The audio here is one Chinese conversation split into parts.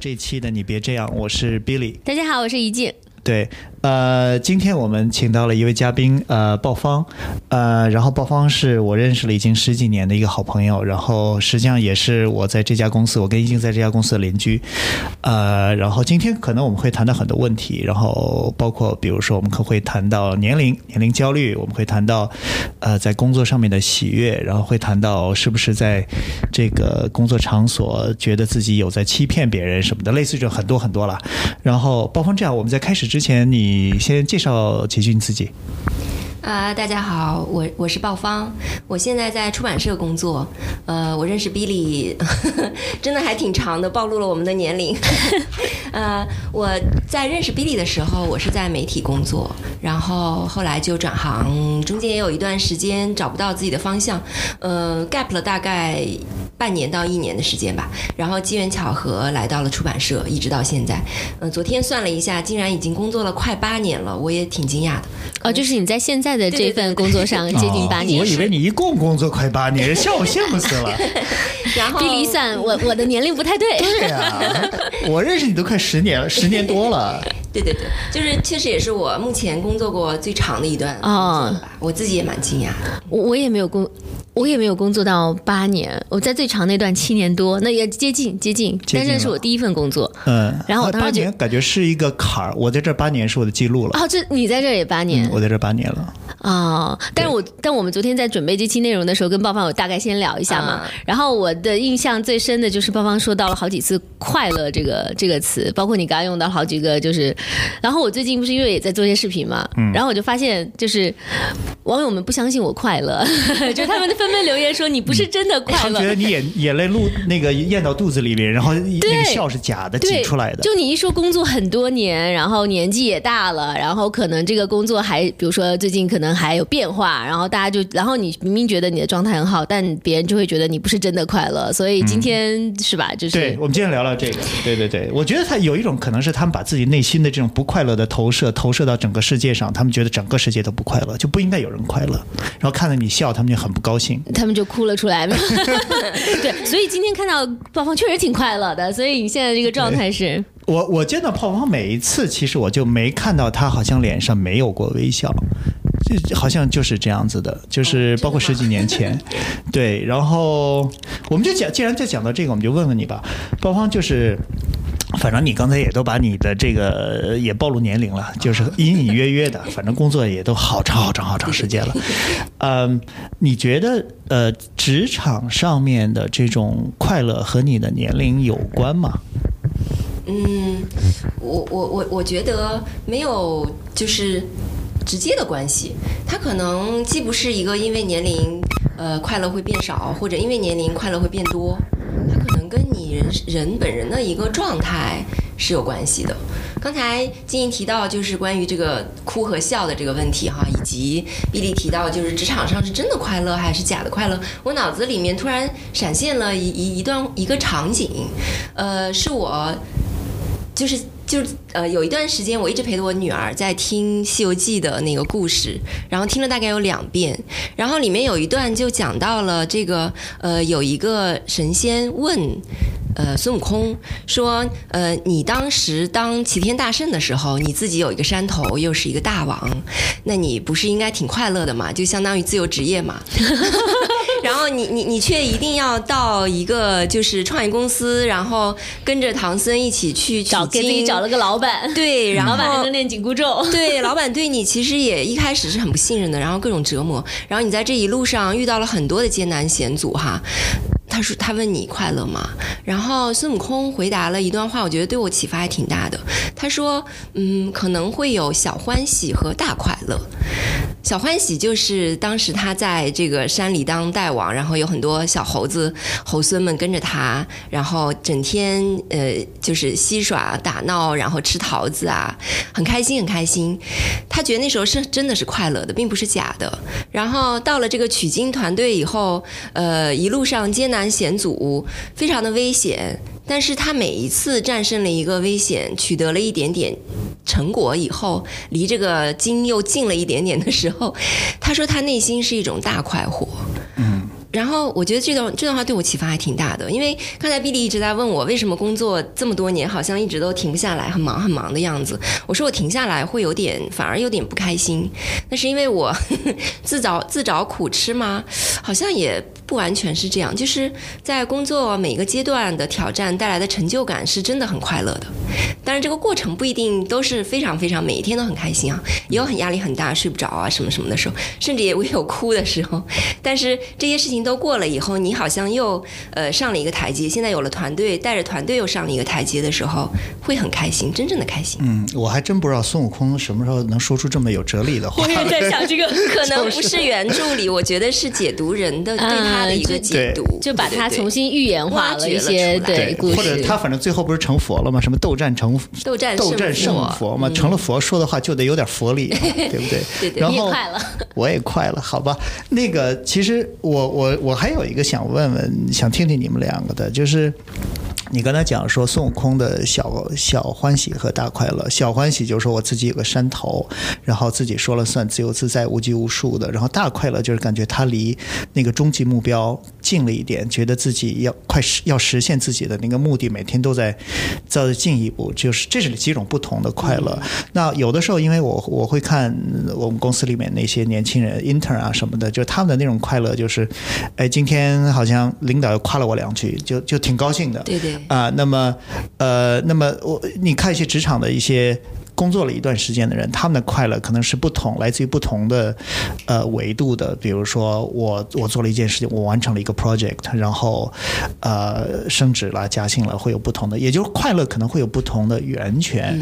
这期的你别这样，我是 Billy。大家好，我是怡静。对，呃，今天我们请到了一位嘉宾，呃，鲍方，呃，然后鲍方是我认识了已经十几年的一个好朋友，然后实际上也是我在这家公司，我跟怡静在这家公司的邻居，呃，然后今天可能我们会谈到很多问题，然后包括比如说我们可会谈到年龄、年龄焦虑，我们会谈到呃在工作上面的喜悦，然后会谈到是不是在这个工作场所觉得自己有在欺骗别人什么的，类似这种很多很多了。然后鲍方这样，我们在开始之前，你你先介绍几句你自己。啊、大家好，我我是鲍方，我现在在出版社工作。呃，我认识 Billy，真的还挺长的，暴露了我们的年龄。呃，我在认识 Billy 的时候，我是在媒体工作，然后后来就转行，中间也有一段时间找不到自己的方向，呃，gap 了大概半年到一年的时间吧。然后机缘巧合来到了出版社，一直到现在。呃，昨天算了一下，竟然已经工作了快八年了，我也挺惊讶的。哦，就是你在现在的这份工作上接近八年哦我。以为你一共工作快八年，笑我羡慕死了。然后一离算，我我的年龄不太对。对呀、我认识你都快十年了，十年多了。对对对，就是确实也是我目前工作过最长的一段吧，我自己也蛮惊讶的。我我也没有工，我也没有工作到八年，我在最长那段七年多，那也接近接近，但这是我第一份工作。嗯，然后我当时就八年感觉是一个坎儿，我在这八年是我的记录了。哦，这你在这也八年嗯，我在这八年了。哦，但是我但我们昨天在准备这期内容的时候，跟鲍方有大概先聊一下嘛。啊然后我的印象最深的就是鲍方说到了好几次“快乐”这个这个词，包括你刚刚用到好几个，就是。然后我最近不是因为也在做一些视频嘛，然后我就发现就是网友们不相信我快乐，就他们 纷纷留言说你不是真的快乐他们觉。得你眼眼泪露那个咽到肚子里面，然后那个笑是假的，挤，出来的。就你一说工作很多年，然后年纪也大了，然后可能这个工作还，比如说最近可能还有变化，然后大家就，然后你明明觉得你的状态很好，但别人就会觉得你不是真的快乐。所以今天、是吧？就是对，我们今天聊聊这个。对对对，我觉得他有一种可能是他们把自己内心的这种不快乐的投射投射到整个世界上，他们觉得整个世界都不快乐，就不应该有人快乐。然后看到你笑，他们就很不高兴。他们就哭了出来。对，所以今天看到鲍方确实挺快乐的，所以你现在这个状态是。我我见到泡泡每一次，其实我就没看到他好像脸上没有过微笑，这好像就是这样子的，就是包括十几年前，对。然后我们就讲，既然在讲到这个，我们就问问你吧，包方就是。反正你刚才也都把你的这个也暴露年龄了，就是隐隐约约的，反正工作也都好长好长好长时间了。嗯，你觉得呃，职场上面的这种快乐和你的年龄有关吗？嗯，我我我我觉得没有就是直接的关系，它可能既不是一个因为年龄呃快乐会变少，或者因为年龄快乐会变多，它可跟你人人本人的一个状态是有关系的。刚才金莹提到就是关于这个哭和笑的这个问题哈，以及比利提到就是职场上是真的快乐还是假的快乐，我脑子里面突然闪现了一一一段一个场景，呃，是我就是就是呃，有一段时间我一直陪着我女儿在听《西游记》的那个故事，然后听了大概有两遍，然后里面有一段就讲到了这个呃，有一个神仙问。呃，孙悟空说：“呃，你当时当齐天大圣的时候，你自己有一个山头，又是一个大王，那你不是应该挺快乐的嘛？就相当于自由职业嘛。然后你你你却一定要到一个就是创业公司，然后跟着唐僧一起去取经找了个老板，对，然后老板还能练紧箍咒。对，老板对你其实也一开始是很不信任的，然后各种折磨，然后你在这一路上遇到了很多的艰难险阻哈。他说：“他问你快乐吗？”然后孙悟空回答了一段话，我觉得对我启发还挺大的。他说：“嗯，可能会有小欢喜和大快乐。小欢喜就是当时他在这个山里当大王，然后有很多小猴子、猴孙们跟着他，然后整天呃就是嬉耍打闹，然后吃桃子啊，很开心很开心。他觉得那时候是真的是快乐的，并不是假的。然后到了这个取经团队以后，呃，一路上艰难险阻，非常的危险。但是他每一次战胜了一个危险，取得了一点点成果以后，离这个金又近了一点点的时候，他说他内心是一种大快活。嗯。然后我觉得这段这段话对我启发还挺大的，因为刚才 B D 一直在问我为什么工作这么多年好像一直都停不下来，很忙很忙的样子。我说我停下来会有点，反而有点不开心。那是因为我 自找自找苦吃吗？好像也不完全是这样，就是在工作每个阶段的挑战带来的成就感是真的很快乐的。当然这个过程不一定都是非常非常每一天都很开心啊，也有很压力很大、睡不着啊什么什么的时候，甚至也会有哭的时候。但是这些事情都过了以后，你好像又呃上了一个台阶，现在有了团队，带着团队又上了一个台阶的时候，会很开心，真正的开心。嗯，我还真不知道孙悟空什么时候能说出这么有哲理的话。我也在想这个，可能不是原著里，我觉得是解读人的 对他的一个解读，就把它重新预言化了一些对故事，或者他反正最后不是成佛了吗？什么斗战成斗战斗战胜佛嘛，成了佛说的话就得有点佛理，对不对？对对。然后快了，我也快了，好吧？那个其实我我我还有一个想问问，想听听你们两个的，就是。你刚才讲说孙悟空的小小欢喜和大快乐，小欢喜就是说我自己有个山头，然后自己说了算，自由自在、无拘无束的；然后大快乐就是感觉他离那个终极目标近了一点，觉得自己要快实要实现自己的那个目的，每天都在在进一步，就是这是几种不同的快乐。那有的时候，因为我我会看我们公司里面那些年轻人 intern 啊什么的，就他们的那种快乐就是，哎，今天好像领导又夸了我两句，就就挺高兴的。对对。啊，那么，呃，那么我你看一些职场的一些工作了一段时间的人，他们的快乐可能是不同，来自于不同的呃维度的。比如说，我我做了一件事情，我完成了一个 project，然后呃升职了、加薪了，会有不同的，也就是快乐可能会有不同的源泉。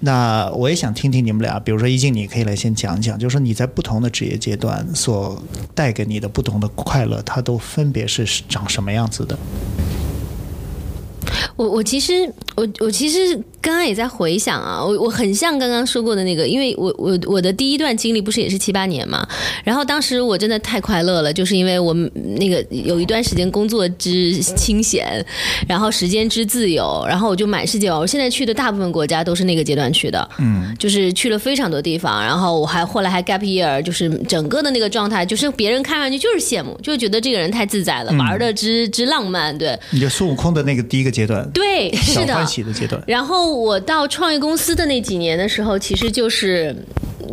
那我也想听听你们俩，比如说一静，你可以来先讲讲，就是说你在不同的职业阶段所带给你的不同的快乐，它都分别是长什么样子的。我我其实我我其实。刚刚也在回想啊，我我很像刚刚说过的那个，因为我我我的第一段经历不是也是七八年嘛，然后当时我真的太快乐了，就是因为我那个有一段时间工作之清闲，然后时间之自由，然后我就满世界玩。我现在去的大部分国家都是那个阶段去的，嗯，就是去了非常多地方，然后我还后来还 gap year，就是整个的那个状态，就是别人看上去就是羡慕，就觉得这个人太自在了，玩的之之浪漫，对。你就孙悟空的那个第一个阶段，对，是的，起的阶段，然后。我到创业公司的那几年的时候，其实就是。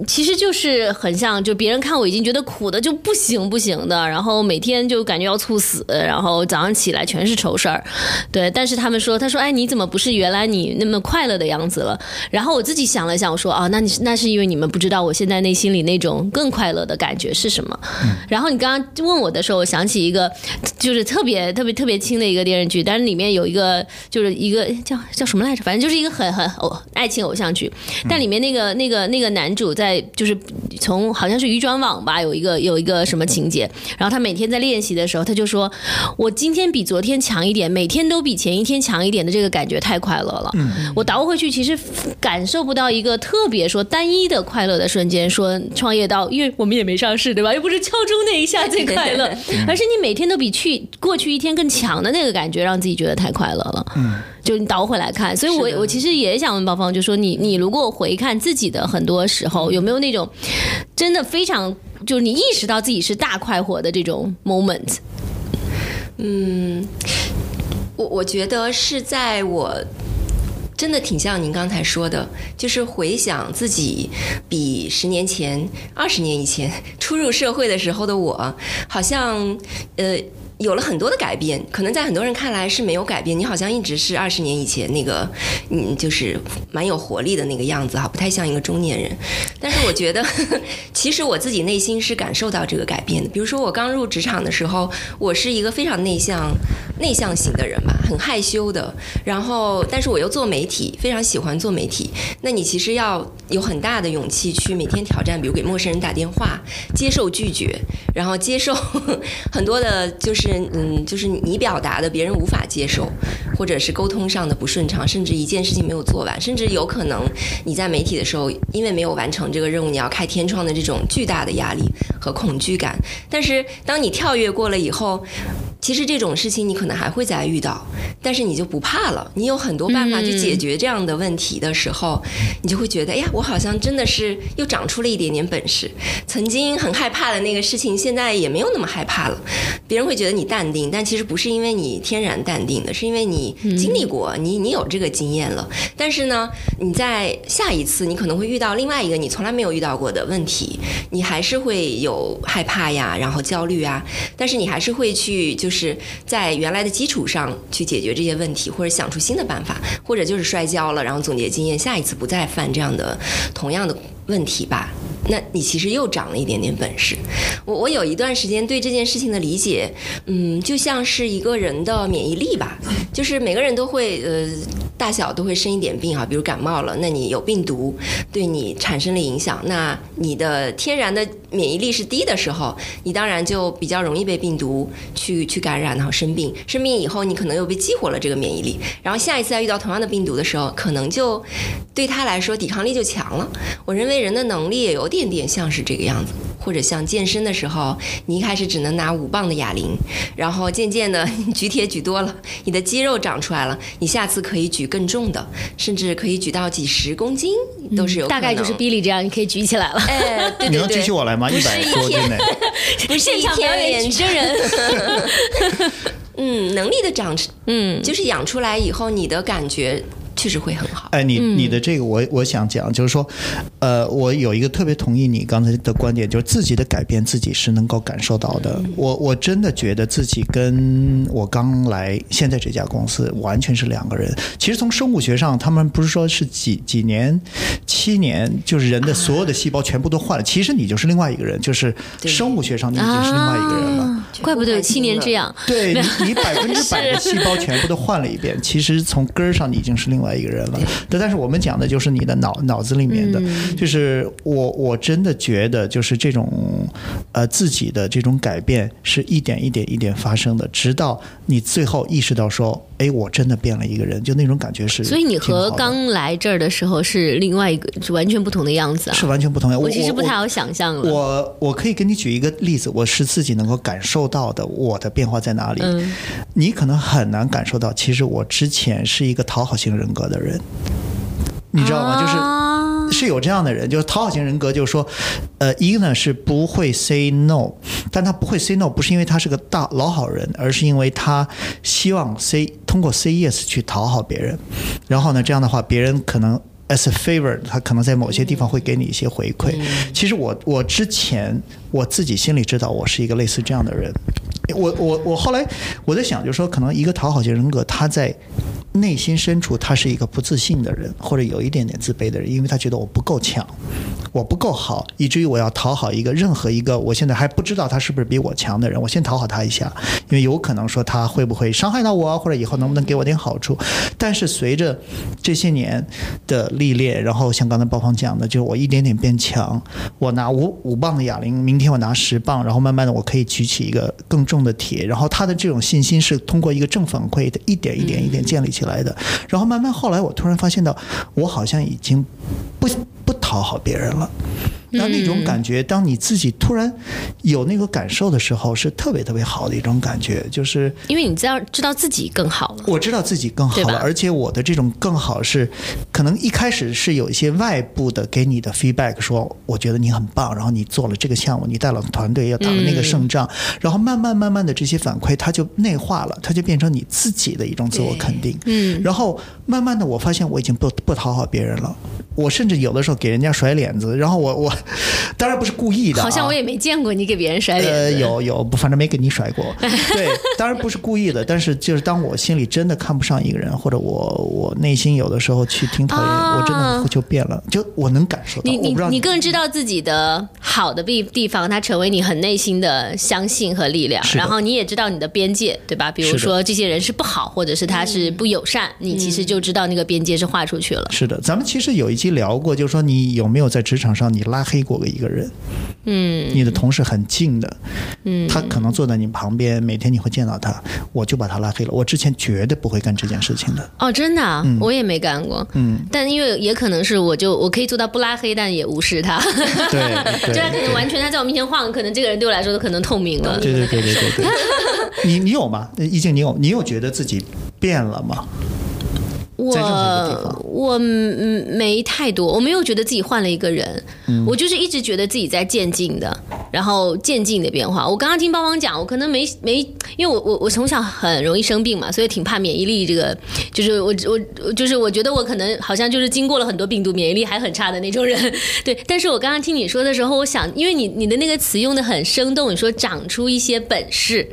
其实就是很像，就别人看我已经觉得苦的就不行不行的，然后每天就感觉要猝死，然后早上起来全是愁事儿，对。但是他们说，他说，哎，你怎么不是原来你那么快乐的样子了？然后我自己想了想，我说，啊，那你那是因为你们不知道我现在内心里那种更快乐的感觉是什么。然后你刚刚问我的时候，我想起一个，就是特别特别特别轻的一个电视剧，但是里面有一个就是一个叫叫什么来着？反正就是一个很很偶爱情偶像剧，但里面那个那个那个男主在。在就是从好像是渔转网吧，有一个有一个什么情节，然后他每天在练习的时候，他就说：“我今天比昨天强一点，每天都比前一天强一点的这个感觉太快乐了。”我倒回去，其实感受不到一个特别说单一的快乐的瞬间。说创业到，因为我们也没上市，对吧？又不是敲钟那一下最快乐，而是你每天都比去过去一天更强的那个感觉，让自己觉得太快乐了。嗯。就你倒回来看，所以我我其实也想问宝芳，就说你你如果回看自己的很多时候，有没有那种真的非常就是你意识到自己是大快活的这种 moment？嗯，我我觉得是在我真的挺像您刚才说的，就是回想自己比十年前、二十年以前 初入社会的时候的我，好像呃。有了很多的改变，可能在很多人看来是没有改变。你好像一直是二十年以前那个，嗯，就是蛮有活力的那个样子哈，不太像一个中年人。但是我觉得，其实我自己内心是感受到这个改变的。比如说我刚入职场的时候，我是一个非常内向、内向型的人吧，很害羞的。然后，但是我又做媒体，非常喜欢做媒体。那你其实要有很大的勇气去每天挑战，比如给陌生人打电话，接受拒绝，然后接受很多的，就是。嗯，就是你表达的别人无法接受，或者是沟通上的不顺畅，甚至一件事情没有做完，甚至有可能你在媒体的时候，因为没有完成这个任务，你要开天窗的这种巨大的压力和恐惧感。但是当你跳跃过了以后，其实这种事情你可能还会再遇到，但是你就不怕了，你有很多办法去解决这样的问题的时候，你就会觉得，哎呀，我好像真的是又长出了一点点本事。曾经很害怕的那个事情，现在也没有那么害怕了。别人会觉得你淡定，但其实不是因为你天然淡定的，是因为你经历过，你你有这个经验了。但是呢，你在下一次你可能会遇到另外一个你从来没有遇到过的问题，你还是会有害怕呀，然后焦虑啊，但是你还是会去，就是是在原来的基础上去解决这些问题，或者想出新的办法，或者就是摔跤了，然后总结经验，下一次不再犯这样的同样的问题吧。那你其实又长了一点点本事。我我有一段时间对这件事情的理解，嗯，就像是一个人的免疫力吧，就是每个人都会呃大小都会生一点病啊，比如感冒了，那你有病毒对你产生了影响，那你的天然的免疫力是低的时候，你当然就比较容易被病毒去去感染，然后生病。生病以后，你可能又被激活了这个免疫力，然后下一次再遇到同样的病毒的时候，可能就对他来说抵抗力就强了。我认为人的能力也有。点点像是这个样子，或者像健身的时候，你一开始只能拿五磅的哑铃，然后渐渐的举铁举多了，你的肌肉长出来了，你下次可以举更重的，甚至可以举到几十公斤都是有。大概就是比利这样，你可以举起来了。哎，对对对，你能举起我来吗？一百多斤呢？不是一天 脸真人。嗯，能力的长，嗯，就是养出来以后，你的感觉。确实会很好。哎，你你的这个，我我想讲，就是说，呃，我有一个特别同意你刚才的观点，就是自己的改变自己是能够感受到的。我我真的觉得自己跟我刚来现在这家公司完全是两个人。其实从生物学上，他们不是说是几几年、七年，就是人的所有的细胞全部都换了。其实你就是另外一个人，就是生物学上你已经是另外一个人了。怪不得有七年这样。对你，你百分之百的细胞全部都换了一遍。其实从根儿上你已经是另外。一个人了，但但是我们讲的就是你的脑脑子里面的，就是我我真的觉得就是这种呃自己的这种改变是一点一点一点发生的，直到你最后意识到说，哎，我真的变了一个人，就那种感觉是。所以你和刚来这儿的时候是另外一个，是完全不同的样子啊，是完全不同的。我其实不太好想象了。我我可以给你举一个例子，我是自己能够感受到的，我的变化在哪里？嗯，你可能很难感受到，其实我之前是一个讨好型人格。的人，你知道吗？就是是有这样的人，就是讨好型人格，就是说，呃，一个呢是不会 say no，但他不会 say no，不是因为他是个大老好人，而是因为他希望 say 通过 say yes 去讨好别人，然后呢，这样的话，别人可能 as a favor，他可能在某些地方会给你一些回馈。其实我我之前我自己心里知道，我是一个类似这样的人。我我我后来我在想，就是说，可能一个讨好型人格，他在。内心深处，他是一个不自信的人，或者有一点点自卑的人，因为他觉得我不够强，我不够好，以至于我要讨好一个任何一个我现在还不知道他是不是比我强的人，我先讨好他一下，因为有可能说他会不会伤害到我，或者以后能不能给我点好处。但是随着这些年的历练，然后像刚才包方讲的，就是我一点点变强，我拿五五磅的哑铃，明天我拿十磅，然后慢慢的我可以举起一个更重的铁，然后他的这种信心是通过一个正反馈的一点一点一点建立起。来来的，然后慢慢后来，我突然发现到，我好像已经不不讨好别人了。那那种感觉，当你自己突然有那个感受的时候，是特别特别好的一种感觉，就是因为你知道知道自己更好了。我知道自己更好了，而且我的这种更好是，可能一开始是有一些外部的给你的 feedback，说我觉得你很棒，然后你做了这个项目，你带了团队，要打了那个胜仗，然后慢慢慢慢的这些反馈，它就内化了，它就变成你自己的一种自我肯定。嗯，然后慢慢的，我发现我已经不不讨好别人了。我甚至有的时候给人家甩脸子，然后我我当然不是故意的，好像我也没见过你给别人甩脸子。呃，有有，反正没给你甩过。对，当然不是故意的，但是就是当我心里真的看不上一个人，或者我我内心有的时候去挺讨厌，我真的就变了，就我能感受到。你你你更知道自己的好的地地方，它成为你很内心的相信和力量。然后你也知道你的边界，对吧？比如说这些人是不好，或者是他是不友善，你其实就知道那个边界是画出去了。是的，咱们其实有一期。聊过，就是说你有没有在职场上你拉黑过一个人？嗯，你的同事很近的，嗯，他可能坐在你旁边，每天你会见到他，我就把他拉黑了。我之前绝对不会干这件事情的。哦，真的，我也没干过。嗯，但因为也可能是我就我可以做到不拉黑，但也无视他。对，就他可能完全他在我面前晃，可能这个人对我来说都可能透明了。对对对对对对。你你有吗？易静，你有你有觉得自己？变了吗？我我嗯没太多，我没有觉得自己换了一个人，嗯我就是一直觉得自己在渐进的，然后渐进的变化。我刚刚听邦邦讲，我可能没没，因为我我我从小很容易生病嘛，所以挺怕免疫力这个，就是我我我就是我觉得我可能好像就是经过了很多病毒，免疫力还很差的那种人。对，但是我刚刚听你说的时候，我想，因为你你的那个词用的很生动，你说长出一些本事，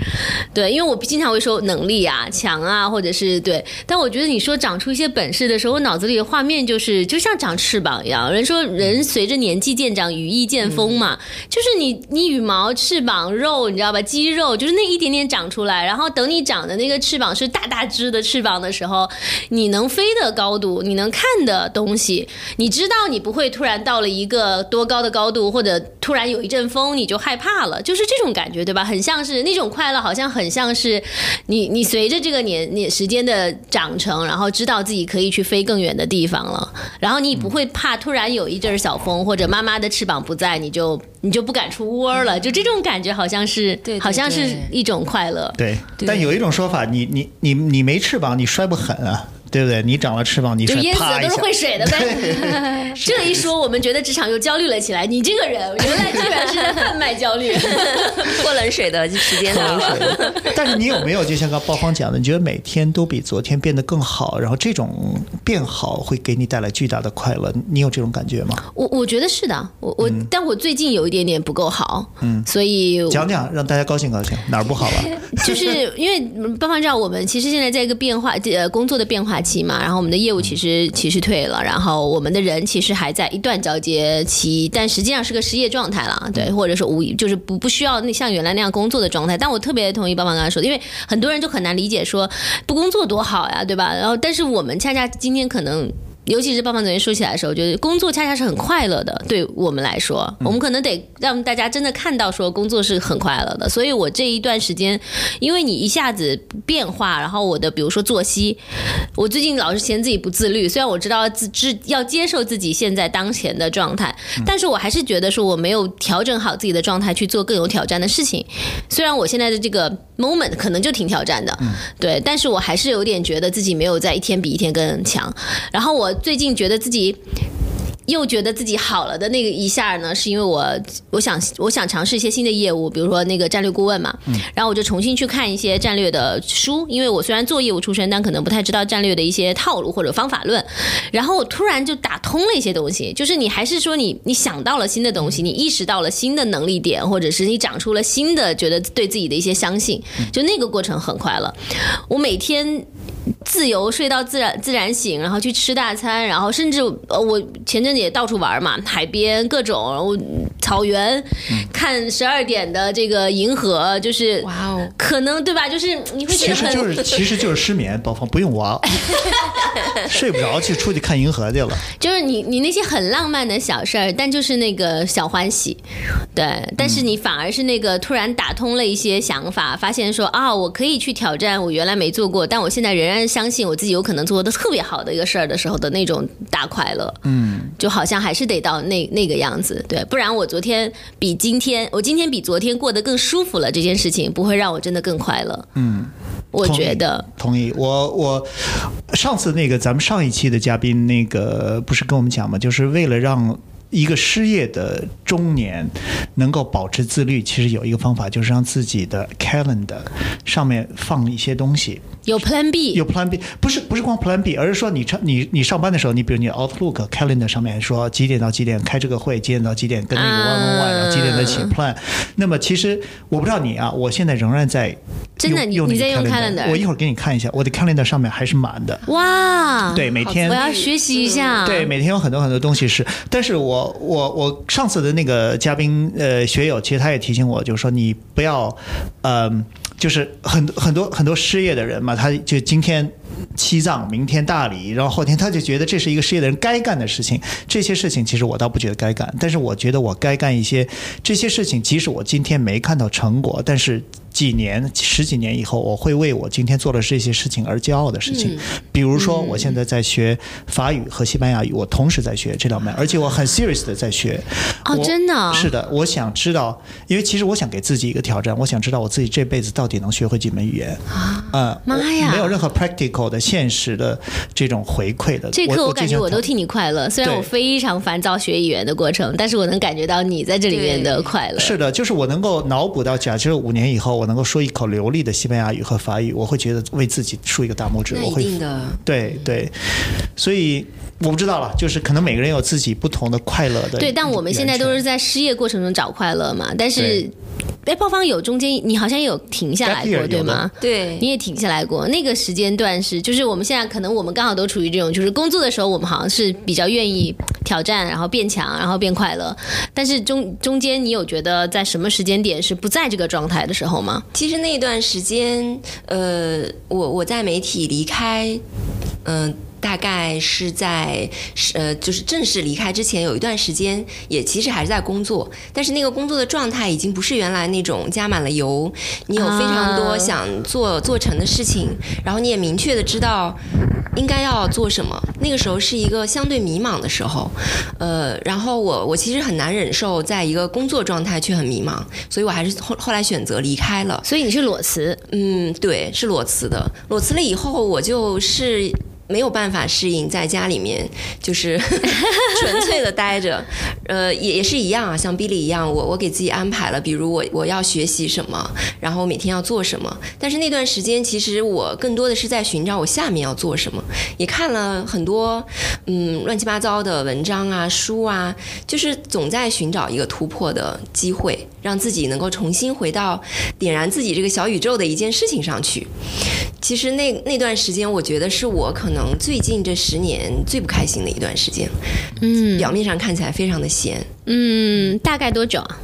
对，因为我经常会说能力啊、强啊，或者是对，但我觉得你说长出一些本事的时候，我脑子里的画面就是就像长翅膀一样。人说人随着年纪渐长，羽翼渐丰嘛，就是你你羽毛、翅膀、肉，你知道吧？肌肉就是那一点点长出来，然后等你长的那个翅膀是大大只的翅膀的时候，你能飞的高度，你能看的东西，你知道你不会突然到了一个多高的高度，或者突然有一阵风你就害怕了，就是这种感觉，对吧？很像是那种快乐，好像很像是你你随着这个年年时间的长成，然后知道自己可以去飞更远的地方了，然后你不会怕突然有一阵小风或者妈妈的翅膀不在，你就你就不敢出窝了，就这种感觉好像是对对好像是一种快乐。对。但有一种说法，你你你你没翅膀，你摔不狠啊，对不对？你长了翅膀，你摔就淹死啪一下的都是会水的呗。这一说，我们觉得职场又焦虑了起来。你这个人，原来居然是在贩卖焦虑。过冷水的时间到了。但是你有没有就像刚鲍方讲的，你觉得每天都比昨天变得更好，然后这种变好会给你带来巨大的快乐？你有这种感觉吗？我我觉得是的，我我，但我最近有一点点不够好，嗯，所以讲讲让大家高兴高兴，哪儿不好了？就是因为鲍方知道我们其实现在在一个变化呃工作的变化期嘛，然后我们的业务其实其实退了，然后我们的人其实还在一段交接期，但实际上是个失业状态了，对，或者说无就是不不需要那像原来那样工作的状态。但我特别同意爸爸刚才说的，因为很多人就很难理解说不工作多好呀，对吧？然后但是我们恰恰今天可能。尤其是棒棒昨天说起来的时候，我觉得工作恰恰是很快乐的，对我们来说，我们可能得让大家真的看到说工作是很快乐的。所以我这一段时间，因为你一下子变化，然后我的比如说作息，我最近老是嫌自己不自律，虽然我知道自知要接受自己现在当前的状态，但是我还是觉得说我没有调整好自己的状态去做更有挑战的事情。虽然我现在的这个 moment 可能就挺挑战的，对，但是我还是有点觉得自己没有在一天比一天更强。然后我最近觉得自己。又觉得自己好了的那个一下呢，是因为我我想我想尝试一些新的业务，比如说那个战略顾问嘛，然后我就重新去看一些战略的书，因为我虽然做业务出身，但可能不太知道战略的一些套路或者方法论，然后我突然就打通了一些东西，就是你还是说你你想到了新的东西，你意识到了新的能力点，或者是你长出了新的觉得对自己的一些相信，就那个过程很快乐。我每天自由睡到自然自然醒，然后去吃大餐，然后甚至呃我前阵子也到处玩嘛，海边各种我草原，看十二点的这个银河，就是哇哦，可能对吧？就是你会觉得很其实就是其实就是失眠，宝芳不用挖，睡不着去出去看银河去了。就是你你那些很浪漫的小事儿，但就是那个小欢喜，对。但是你反而是那个突然打通了一些想法，发现说啊，我可以去挑战我原来没做过，但我现在仍然相信我自己有可能做的特别好的一个事儿的时候的那种大快乐。嗯，就好像还是得到那那个样子，对。不然我昨天比今天，我今天比昨天过得更舒服了，这件事情不会让我真的更快乐。嗯，我觉得。同意。我我上次那个咱们上一期的嘉宾那个不是跟我们讲嘛？就是为了让。一个失业的中年能够保持自律，其实有一个方法，就是让自己的 calendar 上面放一些东西，有 Plan B，有 Plan B，不是不是光 Plan B，而是说你上你你上班的时候，你比如你 Outlook calendar 上面说几点到几点开这个会，几点到几点跟那个 one on one，然后几点再写 plan。那么其实我不知道你啊，我现在仍然在真的你在用 calendar 我一会儿给你看一下，我的 calendar 上面还是满的。哇，对，每天我要学习一下。对，每天有很多很多东西是，但是我我我上次的那个嘉宾呃学友，其实他也提醒我，就是说你不要，呃，就是很很多很多失业的人嘛，他就今天西藏，明天大理，然后后天他就觉得这是一个失业的人该干的事情，这些事情其实我倒不觉得该干，但是我觉得我该干一些这些事情，即使我今天没看到成果，但是。几年、十几年以后，我会为我今天做的这些事情而骄傲的事情。比如说，我现在在学法语和西班牙语，我同时在学这两门，而且我很 serious 的在学。哦，真的哦是的，我想知道，因为其实我想给自己一个挑战，我想知道我自己这辈子到底能学会几门语言。啊，妈呀没有任何 practical 的现实的这种回馈的。这课我我感觉我都替你快乐，虽然我非常烦躁学语言的过程，但是我能感觉到你在这里面的快乐。是的，就是我能够脑补到，假设五年以后我能够说一口流利的西班牙语和法语，我会觉得为自己竖一个大拇指。我会的。对对，所以我不知道了，就是可能每个人有自己不同的快乐的。对，但我们现在都是在失业过程中找快乐嘛。但是，哎，爆方有中间你好像有停下来过，对吗？对你也停下来过，那个时间段是，就是我们现在可能我们刚好都处于这种，就是工作的时候，我们好像是比较愿意挑战，然后变强，然后变快乐。但是中中间，你有觉得在什么时间点是不在这个状态的时候吗？其实那段时间，呃，我我在媒体离开，嗯、大概是在是呃，就是正式离开之前有一段时间，也其实还是在工作，但是那个工作的状态已经不是原来那种加满了油，你有非常多啊想做做成的事情，然后你也明确的知道应该要做什么。那个时候是一个相对迷茫的时候，呃，然后我我其实很难忍受在一个工作状态却很迷茫，所以我还是后后来选择离开了。所以你是裸辞，嗯，对，是裸辞的。裸辞了以后，我就是没有办法适应在家里面，就是 纯粹的待着。呃，也也是一样啊，像 Billy 一样，我我给自己安排了，比如我我要学习什么，然后每天要做什么。但是那段时间，其实我更多的是在寻找我下面要做什么，也看了很多嗯乱七八糟的文章啊、书啊，就是总在寻找一个突破的机会，让自己能够重新回到点燃自己这个小宇宙的一件事情上去。其实那那段时间，我觉得是我可能最近这十年最不开心的一段时间。嗯表面上看起来非常的闲，嗯，大概多久啊？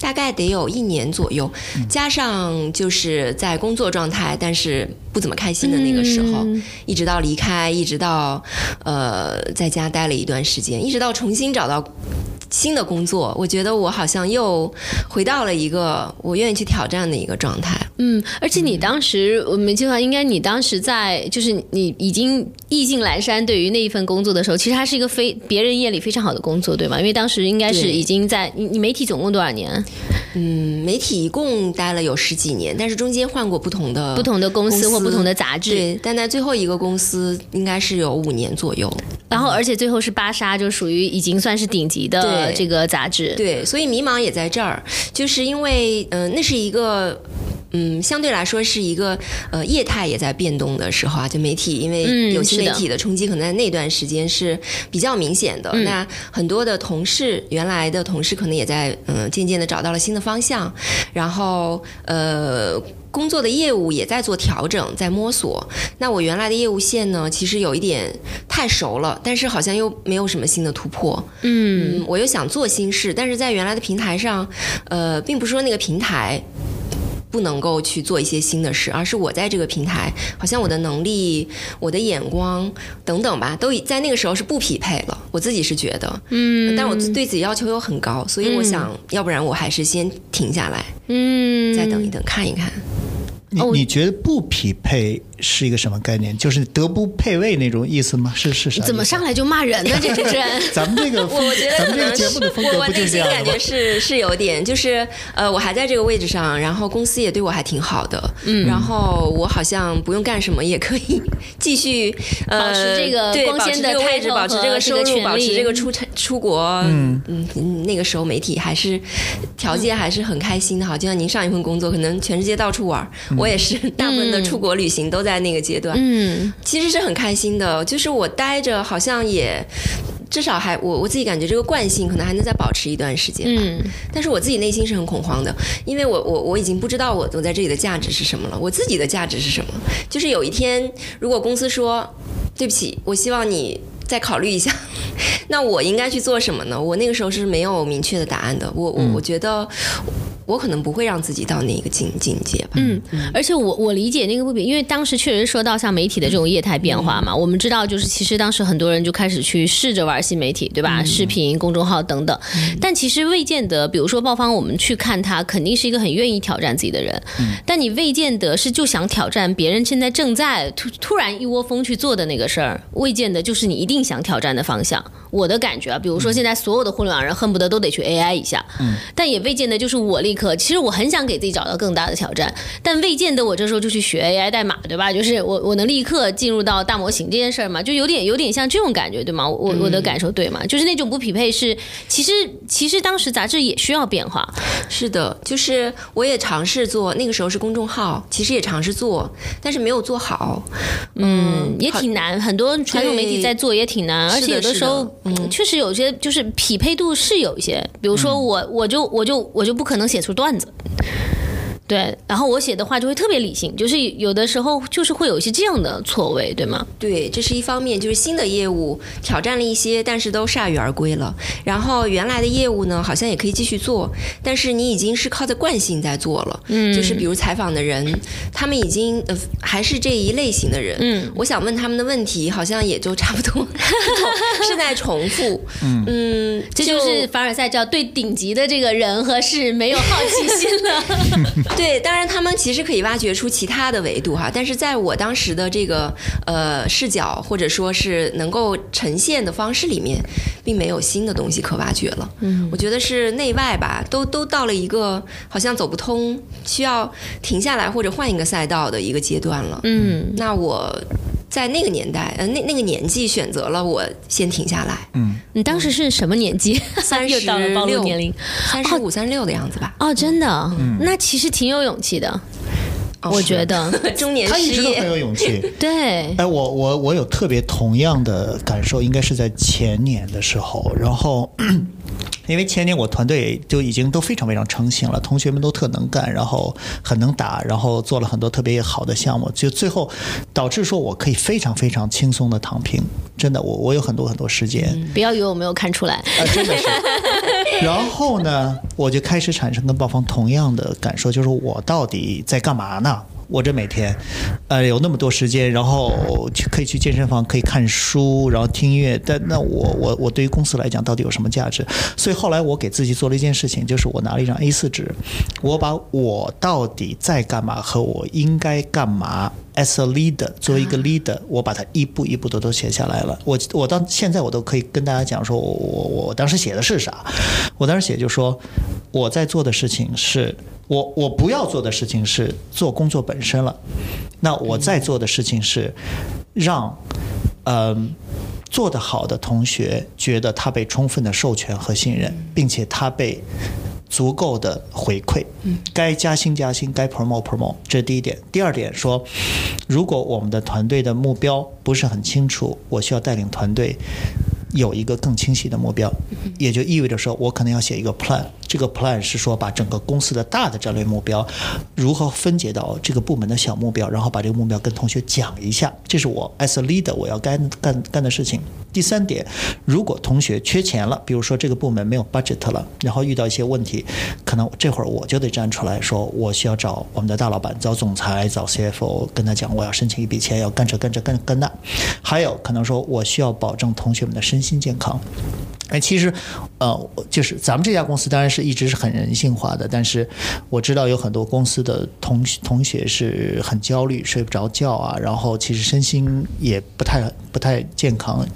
大概得有一年左右，加上就是在工作状态，但是不怎么开心的那个时候，嗯。一直到离开，一直到呃在家待了一段时间，一直到重新找到新的工作，我觉得我好像又回到了一个我愿意去挑战的一个状态。嗯，而且你当时我没记错，应该你当时在就是你已经意兴阑珊，对于那一份工作的时候，其实它是一个非别人眼里非常好的工作，对吗？因为当时应该是已经在你你媒体总共多少年？嗯，媒体一共待了有十几年，但是中间换过不同的不同的公司公司或不同的杂志，对，但在最后一个公司应该是有五年左右。然后而且最后是芭莎，就属于已经算是顶级的对这个杂志。对，所以迷茫也在这儿，就是因为嗯、呃那是一个。嗯，相对来说是一个呃业态也在变动的时候啊，就媒体因为嗯有新媒体的冲击，可能在那段时间是比较明显的。那很多的同事，原来的同事可能也在嗯、渐渐的找到了新的方向，然后呃。工作的业务也在做调整，在摸索。那我原来的业务线呢，其实有一点太熟了，但是好像又没有什么新的突破。嗯嗯，我又想做新事，但是在原来的平台上，呃，并不是说那个平台不能够去做一些新的事，而是我在这个平台，好像我的能力、我的眼光等等吧，都已在那个时候是不匹配了。我自己是觉得，嗯，但我对自己要求又很高，所以我想，要不然我还是先停下来，嗯再等一等，看一看。哦你你觉得不匹配是一个什么概念？就是德不配位那种意思吗？是是啥？怎么上来就骂人呢？这主持人。咱们这个 我我觉得咱们这个可能是节目的风格不就是这心感觉样的吗？是是有点，就是呃，我还在这个位置上，然后公司也对我还挺好的，嗯，然后我好像不用干什么也可以继续呃保持这个对光鲜的保持这个位置，保持这个收入，保持这个出差出国，嗯嗯，那个时候媒体还是条件还是很开心的，哈，就像您上一份工作，可能全世界到处玩，我也是大部分的出国旅行都在那个阶段，嗯其实是很开心的，就是我待着好像也。至少还我我自己感觉这个惯性可能还能再保持一段时间吧，嗯但是我自己内心是很恐慌的，因为我我我已经不知道我我在这里的价值是什么了，我自己的价值是什么？就是有一天如果公司说对不起，我希望你再考虑一下，那我应该去做什么呢？我那个时候是没有明确的答案的，我我我觉得。我可能不会让自己到那个境境界吧。嗯，而且我我理解那个不比，因为当时确实说到像媒体的这种业态变化嘛，我们知道就是其实当时很多人就开始去试着玩新媒体，对吧？视频、公众号等等，但其实未见得，比如说鲍方，我们去看他，肯定是一个很愿意挑战自己的人，但你未见得是就想挑战别人现在正在突突然一窝蜂去做的那个事儿，未见得就是你一定想挑战的方向。我的感觉啊，比如说现在所有的互联网人恨不得都得去 AI 一下，嗯但也未见得就是我立刻。其实我很想给自己找到更大的挑战，但未见得我这时候就去学 AI 代码，对吧？就是我我能立刻进入到大模型这件事儿嘛，就有点有点像这种感觉，对吗？我我的感受对吗？就是那种不匹配是，其实其实当时杂志也需要变化，是的，就是我也尝试做，那个时候是公众号，其实也尝试做，但是没有做好。嗯，也挺难，很多传统媒体在做也挺难，而且有的时候，嗯，确实有些就是匹配度是有一些，比如说我我就我就我就不可能写出段子。对，然后我写的话就会特别理性，就是有的时候就是会有一些这样的错位，对吗？对，这是一方面，就是新的业务挑战了一些，但是都铩羽而归了。然后原来的业务呢，好像也可以继续做，但是你已经是靠着惯性在做了。嗯，就是比如采访的人，他们已经呃还是这一类型的人。嗯，我想问他们的问题，好像也就差不多 是在重复。嗯嗯，这就是凡尔赛叫对顶级的这个人和事没有好奇心了。对，当然他们其实可以挖掘出其他的维度哈，但是在我当时的这个呃视角或者说是能够呈现的方式里面，并没有新的东西可挖掘了。嗯，我觉得是内外吧，都都到了一个好像走不通，需要停下来或者换一个赛道的一个阶段了。嗯，那我在那个年代，呃，那那个年纪选择了我先停下来。嗯，你当时是什么年纪？三十六 年龄，三十五、三十六的样子吧。哦，真的，那其实挺。有勇气的，我觉得 中年他一直都很有勇气。对，哎，我我我有特别同样的感受，应该是在前年的时候，然后。因为前年我团队就已经都非常非常成型了，同学们都特能干，然后很能打，然后做了很多特别好的项目，就最后导致说我可以非常非常轻松的躺平。真的，我我有很多很多时间。不要以为我没有看出来。啊，真的是。然后呢，我就开始产生跟鲍方同样的感受，就是我到底在干嘛呢？我这每天，呃，有那么多时间，然后去可以去健身房，可以看书，然后听音乐。但那我我我对于公司来讲，到底有什么价值？所以后来我给自己做了一件事情，就是我拿了一张 A4 纸，我把我到底在干嘛和我应该干嘛，as a leader，作为一个 leader，我把它一步一步的都写下来了。我我到现在我都可以跟大家讲说，我我我当时写的是啥？我当时写就说我在做的事情是。我我不要做的事情是做工作本身了，那我在做的事情是让，嗯，做得好的同学觉得他被充分的授权和信任，并且他被足够的回馈，该加薪加薪，该 promote promote，这是第一点。第二点说，如果我们的团队的目标不是很清楚，我需要带领团队有一个更清晰的目标，也就意味着说我可能要写一个 plan。这个 plan 是说把整个公司的大的战略目标如何分解到这个部门的小目标，然后把这个目标跟同学讲一下，这是我 as a leader 我要干干干的事情。第三点，如果同学缺钱了，比如说这个部门没有 budget 了，然后遇到一些问题，可能这会儿我就得站出来说，我需要找我们的大老板，找总裁，找 CFO，跟他讲我要申请一笔钱，要干这干这干干那。还有可能说我需要保证同学们的身心健康。哎，其实，呃，就是咱们这家公司当然是一直是很人性化的，但是我知道有很多公司的同同学是很焦虑，睡不着觉啊，然后其实身心也不太不太健康，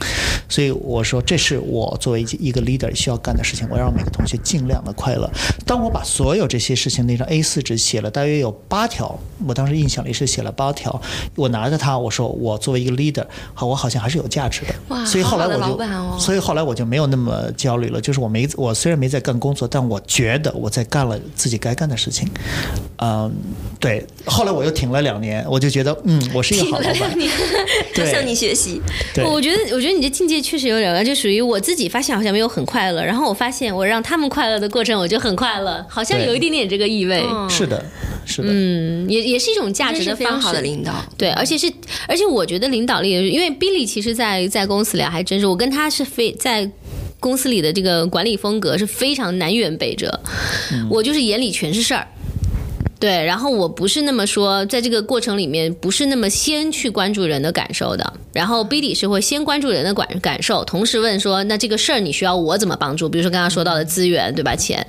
所以我说这是我作为一个 leader 需要干的事情，我要让每个同学尽量的快乐。当我把所有这些事情那张 A 四纸写了大约有八条，我当时印象里是写了八条，我拿着它，我说我作为一个 leader，好，我好像还是有价值的。哇，所以后来我就，所以后来我就没有那么。那么焦虑了，就是我没我虽然没在干工作，但我觉得我在干了自己该干的事情。嗯，对。后来我又停了两年，我就觉得，嗯，我是一个好老板。对，向你学习。对，我觉得，我觉得你这境界确实有点高，就属于我自己发现好像没有很快乐，然后我发现我让他们快乐的过程，我就很快乐，好像有一点点这个意味。是的，是的。嗯，也也是一种价值的方式。的领导。对，而且是，而且我觉得领导力，因为 Billy 其实，在在公司里还真是，我跟他是非在。公司里的这个管理风格是非常南辕北辙，我就是眼里全是事儿。对，然后我不是那么说，在这个过程里面不是那么先去关注人的感受的。然后 Billy 是会先关注人的感感受，同时问说，那这个事儿你需要我怎么帮助？比如说刚刚说到的资源，对吧？钱。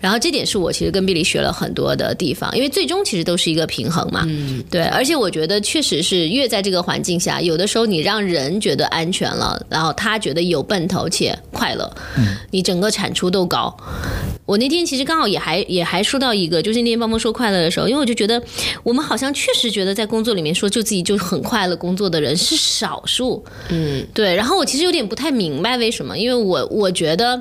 然后这点是我其实跟 Billy 学了很多的地方，因为最终其实都是一个平衡嘛。嗯。对，而且我觉得确实是越在这个环境下，有的时候你让人觉得安全了，然后他觉得有奔头且快乐，嗯，你整个产出都高。我那天其实刚好也还也还说到一个，就是那天帮帮说快乐的时候，因为我就觉得我们好像确实觉得在工作里面说就自己就很快乐工作的人是少数，嗯，对。然后我其实有点不太明白为什么，因为我我觉得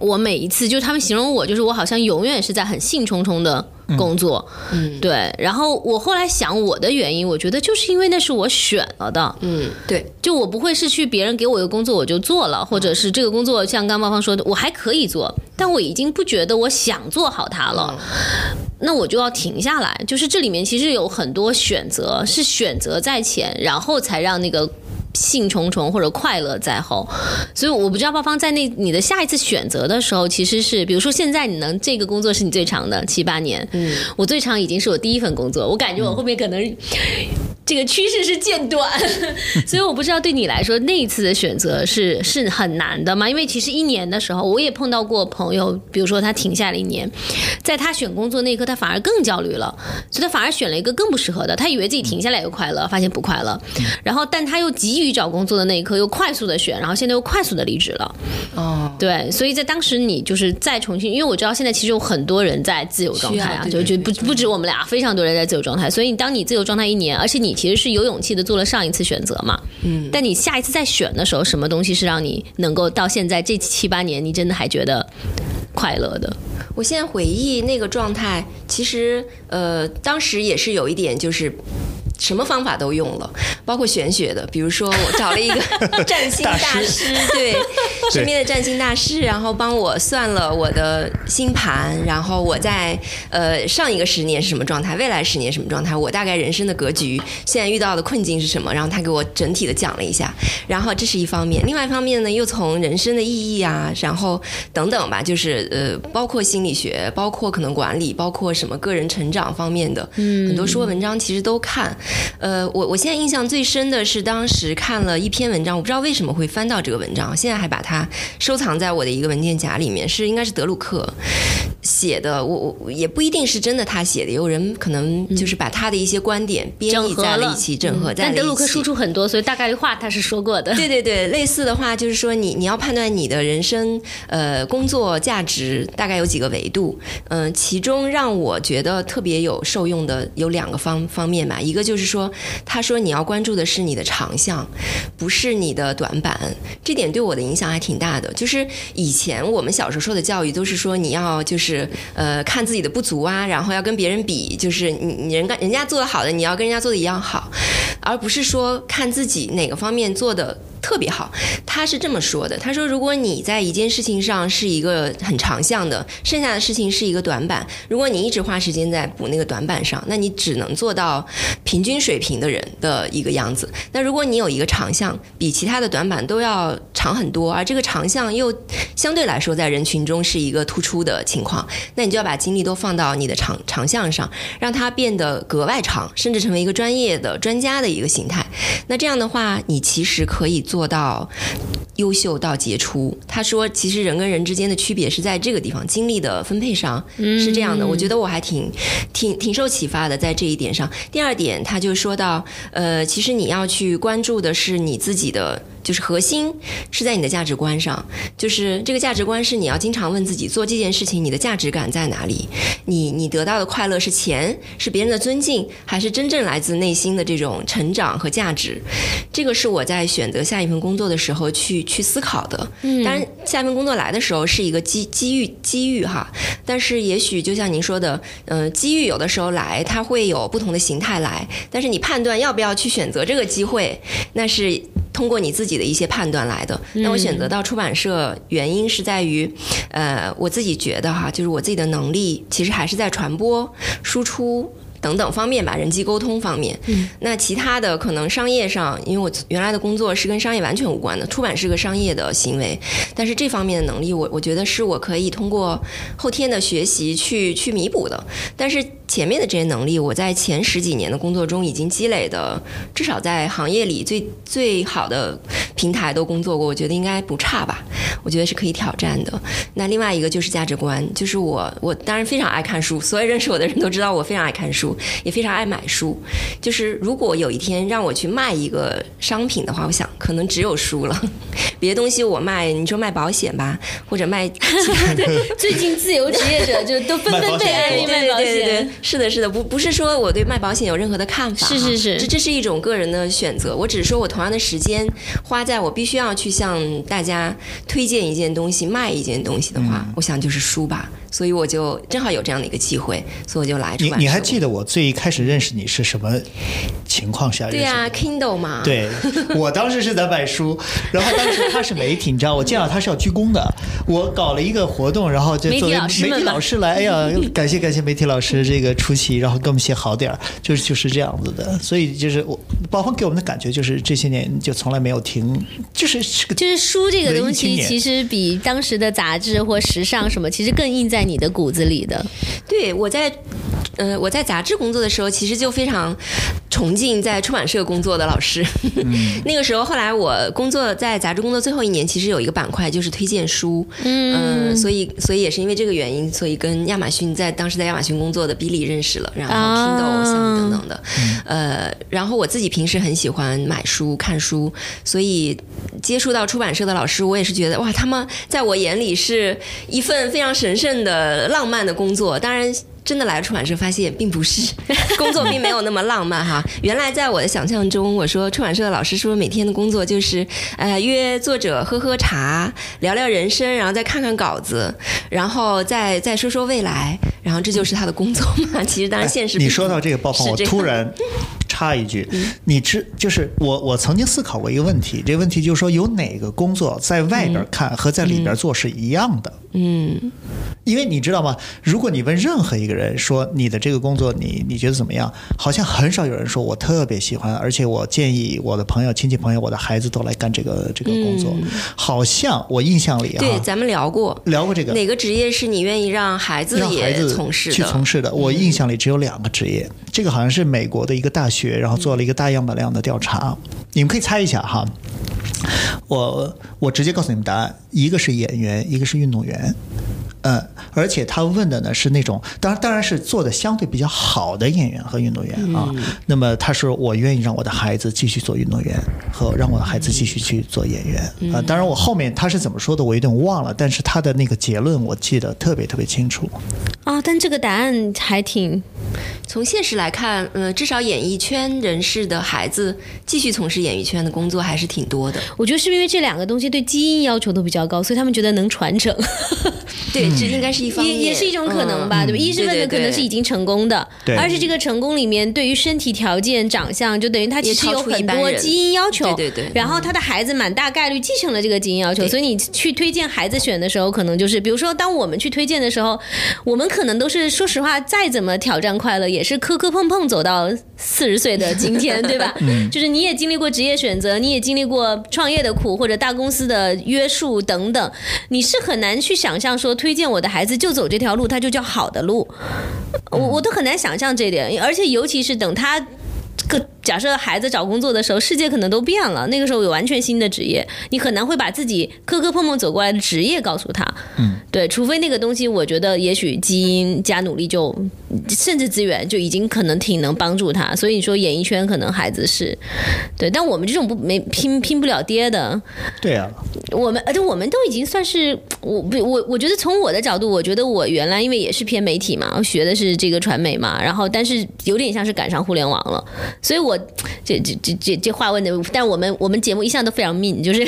我每一次就是他们形容我，就是我好像永远是在很兴冲冲的工作，嗯，对。然后我后来想我的原因，我觉得就是因为那是我选了的，嗯，对。就我不会是去别人给我一个工作我就做了，或者是这个工作像刚刚芳说的，我还可以做，但我已经不觉得我想做好它了，那我就要停下来。就是这里面其实有很多选择，是选择在前，然后才让那个。兴冲冲或者快乐在后，所以我不知道鲍方在那你的下一次选择的时候，其实是比如说现在你能这个工作是你最长的七八年，嗯，我最长已经是我第一份工作，我感觉我后面可能这个趋势是渐短，所以我不知道对你来说那一次的选择是是很难的吗？因为其实一年的时候，我也碰到过朋友，比如说他停下了一年，在他选工作那一刻，他反而更焦虑了，所以他反而选了一个更不适合的，他以为自己停下来又快乐，发现不快乐，然后但他又急于找工作的那一刻又快速的选，然后现在又快速的离职了。哦，对，所以在当时你就是再重新，因为我知道现在其实有很多人在自由状态啊，就就不不止我们俩，非常多人在自由状态。所以当你自由状态一年，而且你其实是有勇气的做了上一次选择嘛，嗯，但你下一次再选的时候，什么东西是让你能够到现在这七八年，你真的还觉得快乐的？我现在回忆那个状态，其实呃，当时也是有一点就是。什么方法都用了，包括玄学的，比如说我找了一个 占星大师，对身边的占星大师，然后帮我算了我的星盘，然后我在呃上一个十年是什么状态，未来十年什么状态，我大概人生的格局，现在遇到的困境是什么，然后他给我整体的讲了一下，然后这是一方面，另外一方面呢，又从人生的意义啊，然后等等吧，就是呃，包括心理学，包括可能管理，包括什么个人成长方面的，嗯很多书文章其实都看。呃，我我现在印象最深的是当时看了一篇文章，我不知道为什么会翻到这个文章，现在还把它收藏在我的一个文件夹里面，是应该是德鲁克写的，我我也不一定是真的他写的，有人可能就是把他的一些观点编译在了一起，整合在了一起。但德鲁克输出很多，所以大概率话他是说过的。对对对，类似的话就是说你你要判断你的人生呃工作价值大概有几个维度，嗯、其中让我觉得特别有受用的有两个方方面吧，一个就是就是说他说你要关注的是你的长项，不是你的短板，这点对我的影响还挺大的。就是以前我们小时候受的教育都是说你要就是呃看自己的不足啊，然后要跟别人比，就是你你人家人家做的好的，你要跟人家做的一样好，而不是说看自己哪个方面做的特别好。他是这么说的：他说，如果你在一件事情上是一个很长项的，剩下的事情是一个短板，如果你一直花时间在补那个短板上，那你只能做到平均水平的人的一个样子。那如果你有一个长项，比其他的短板都要长很多，而这个长项又相对来说在人群中是一个突出的情况，那你就要把精力都放到你的长长项上，让它变得格外长，甚至成为一个专业的专家的一个形态。那这样的话，你其实可以到优秀到杰出。他说，其实人跟人之间的区别是在这个地方，精力的分配上是这样的。我觉得我还挺挺挺受启发的，在这一点上。第二点，他就说到，呃，其实你要去关注的是你自己的。就是核心是在你的价值观上，就是这个价值观是你要经常问自己，做这件事情你的价值感在哪里？你你得到的快乐是钱，是别人的尊敬，还是真正来自内心的这种成长和价值？这个是我在选择下一份工作的时候去去思考的。当然，下一份工作来的时候是一个机机遇机遇哈，但是也许就像您说的，嗯、机遇有的时候来，它会有不同的形态来，但是你判断要不要去选择这个机会，那是。通过你自己的一些判断来的。那我选择到出版社，原因是在于，呃，我自己觉得哈，就是我自己的能力其实还是在传播、输出。等等方面吧，人际沟通方面。嗯，那其他的可能商业上，因为我原来的工作是跟商业完全无关的，出版是个商业的行为，但是这方面的能力，我我觉得是我可以通过后天的学习去去弥补的。但是前面的这些能力，我在前十几年的工作中已经积累的，至少在行业里最最好的平台都工作过，我觉得应该不差吧。我觉得是可以挑战的。那另外一个就是价值观，就是我我当然非常爱看书，所有认识我的人都知道我非常爱看书，也非常爱买书。就是如果有一天让我去卖一个商品的话，我想可能只有书了，别的东西我卖，你说卖保险吧，或者卖 其他的。最近自由职业者就都纷纷被安利卖保对对对险。，是的，是的，不不是说我对卖保险有任何的看法，是是是这这是一种个人的选择。我只是说我同样的时间花在我必须要去向大家推荐一件东西、卖一件东西的话，我想就是书吧。所以我就正好有这样的一个机会，所以我就来出版。你你还记得我最一开始认识你是什么情况下认识你？对呀、k i n d l e 嘛，对，我当时是在卖书，然后当时他是媒体，你知道，我见到他是要鞠躬的。我搞了一个活动，然后就媒体作为媒体老师来，哎呀，感谢感谢媒体老师这个出席，然后给我们写好点儿，就是就是这样子的。所以就是我，包括给我们的感觉就是这些年就从来没有停，就是是个就是书这个东西，其实比当时的杂志或时尚什么，其实更印在你的骨子里的。对，我在呃我在杂志工作的时候，其实就非常崇敬在出版社工作的老师。那个时候，后来我工作在杂志工作最后一年，其实有一个板块就是推荐书。嗯、所以所以也是因为这个原因，所以跟亚马逊在当时在亚马逊工作的比利认识了，然后啊 Kindle 像等等的。呃，然后我自己平时很喜欢买书、看书，所以接触到出版社的老师，我也是觉得哇，他们在我眼里是一份非常神圣的、浪漫的工作。当然。真的来了出版社，发现并不是 工作，并没有那么浪漫哈。原来在我的想象中，我说出版社的老师说每天的工作就是，呃，约作者喝喝茶，聊聊人生，然后再看看稿子，然后再再说说未来，然后这就是他的工作嘛。其实当然现实哎你说到这个爆棚，我突然插一句，你知就是我我曾经思考过一个问题，这个问题就是说有哪个工作在外边看和在里边做是一样的？嗯，因为你知道吗？如果你问任何一个人说你的这个工作你你觉得怎么样，好像很少有人说我特别喜欢，而且我建议我的朋友、亲戚朋友、我的孩子都来干这个这个工作。好像我印象里啊对，咱们聊过。聊过这个。哪个职业是你愿意让孩子也让孩子从事去从事的，我印象里只有两个职业，这个好像是美国的一个大学，然后做了一个大样本量的调查，你们可以猜一下哈。我我直接告诉你们答案，一个是演员，一个是运动员。嗯，而且他问的呢是那种，当然当然是做的相对比较好的演员和运动员啊。嗯那么他说我愿意让我的孩子继续做运动员，和让我的孩子继续去做演员嗯啊。当然我后面他是怎么说的我有点忘了，但是他的那个结论我记得特别特别清楚。啊，但这个答案还挺从现实来看，呃，至少演艺圈人士的孩子继续从事演艺圈的工作还是挺多的。我觉得是因为这两个东西对基因要求都比较高，所以他们觉得能传承，对，这应该是一方也面，也是一种可能吧，嗯对吧？一是问的可能是已经成功的，对。而是这个成功里面对于身体条件、长相，就等于他其实有很多基因要求，对对对。然后他的孩子蛮大概率继承了这个基因要求，所以你去推荐孩子选的时候，可能就是比如说，当我们去推荐的时候，我们可能都是说实话，再怎么挑战快乐，也是磕磕碰碰走到四十岁的今天，对吧？就是你也经历过职业选择，你也经历过创业的苦或者大公司的约束等等，你是很难去想象说推荐我的孩子就走这条路，它就叫好的路。我我都很难想象这点，而且尤其是等他。个假设孩子找工作的时候，世界可能都变了，那个时候有完全新的职业，你很难会把自己磕磕碰碰走过来的职业告诉他。嗯，对，除非那个东西，我觉得也许基因加努力就，甚至资源就已经可能挺能帮助他。所以你说演艺圈可能孩子是，对，但我们这种不没拼拼不了爹的，对啊，我们，而且我们都已经算是我不我我觉得从我的角度，我觉得我原来因为也是偏媒体嘛，我学的是这个传媒嘛，然后但是有点像是赶上互联网了，所以我这这这这这话问的，但我们我们节目一向都非常命，就是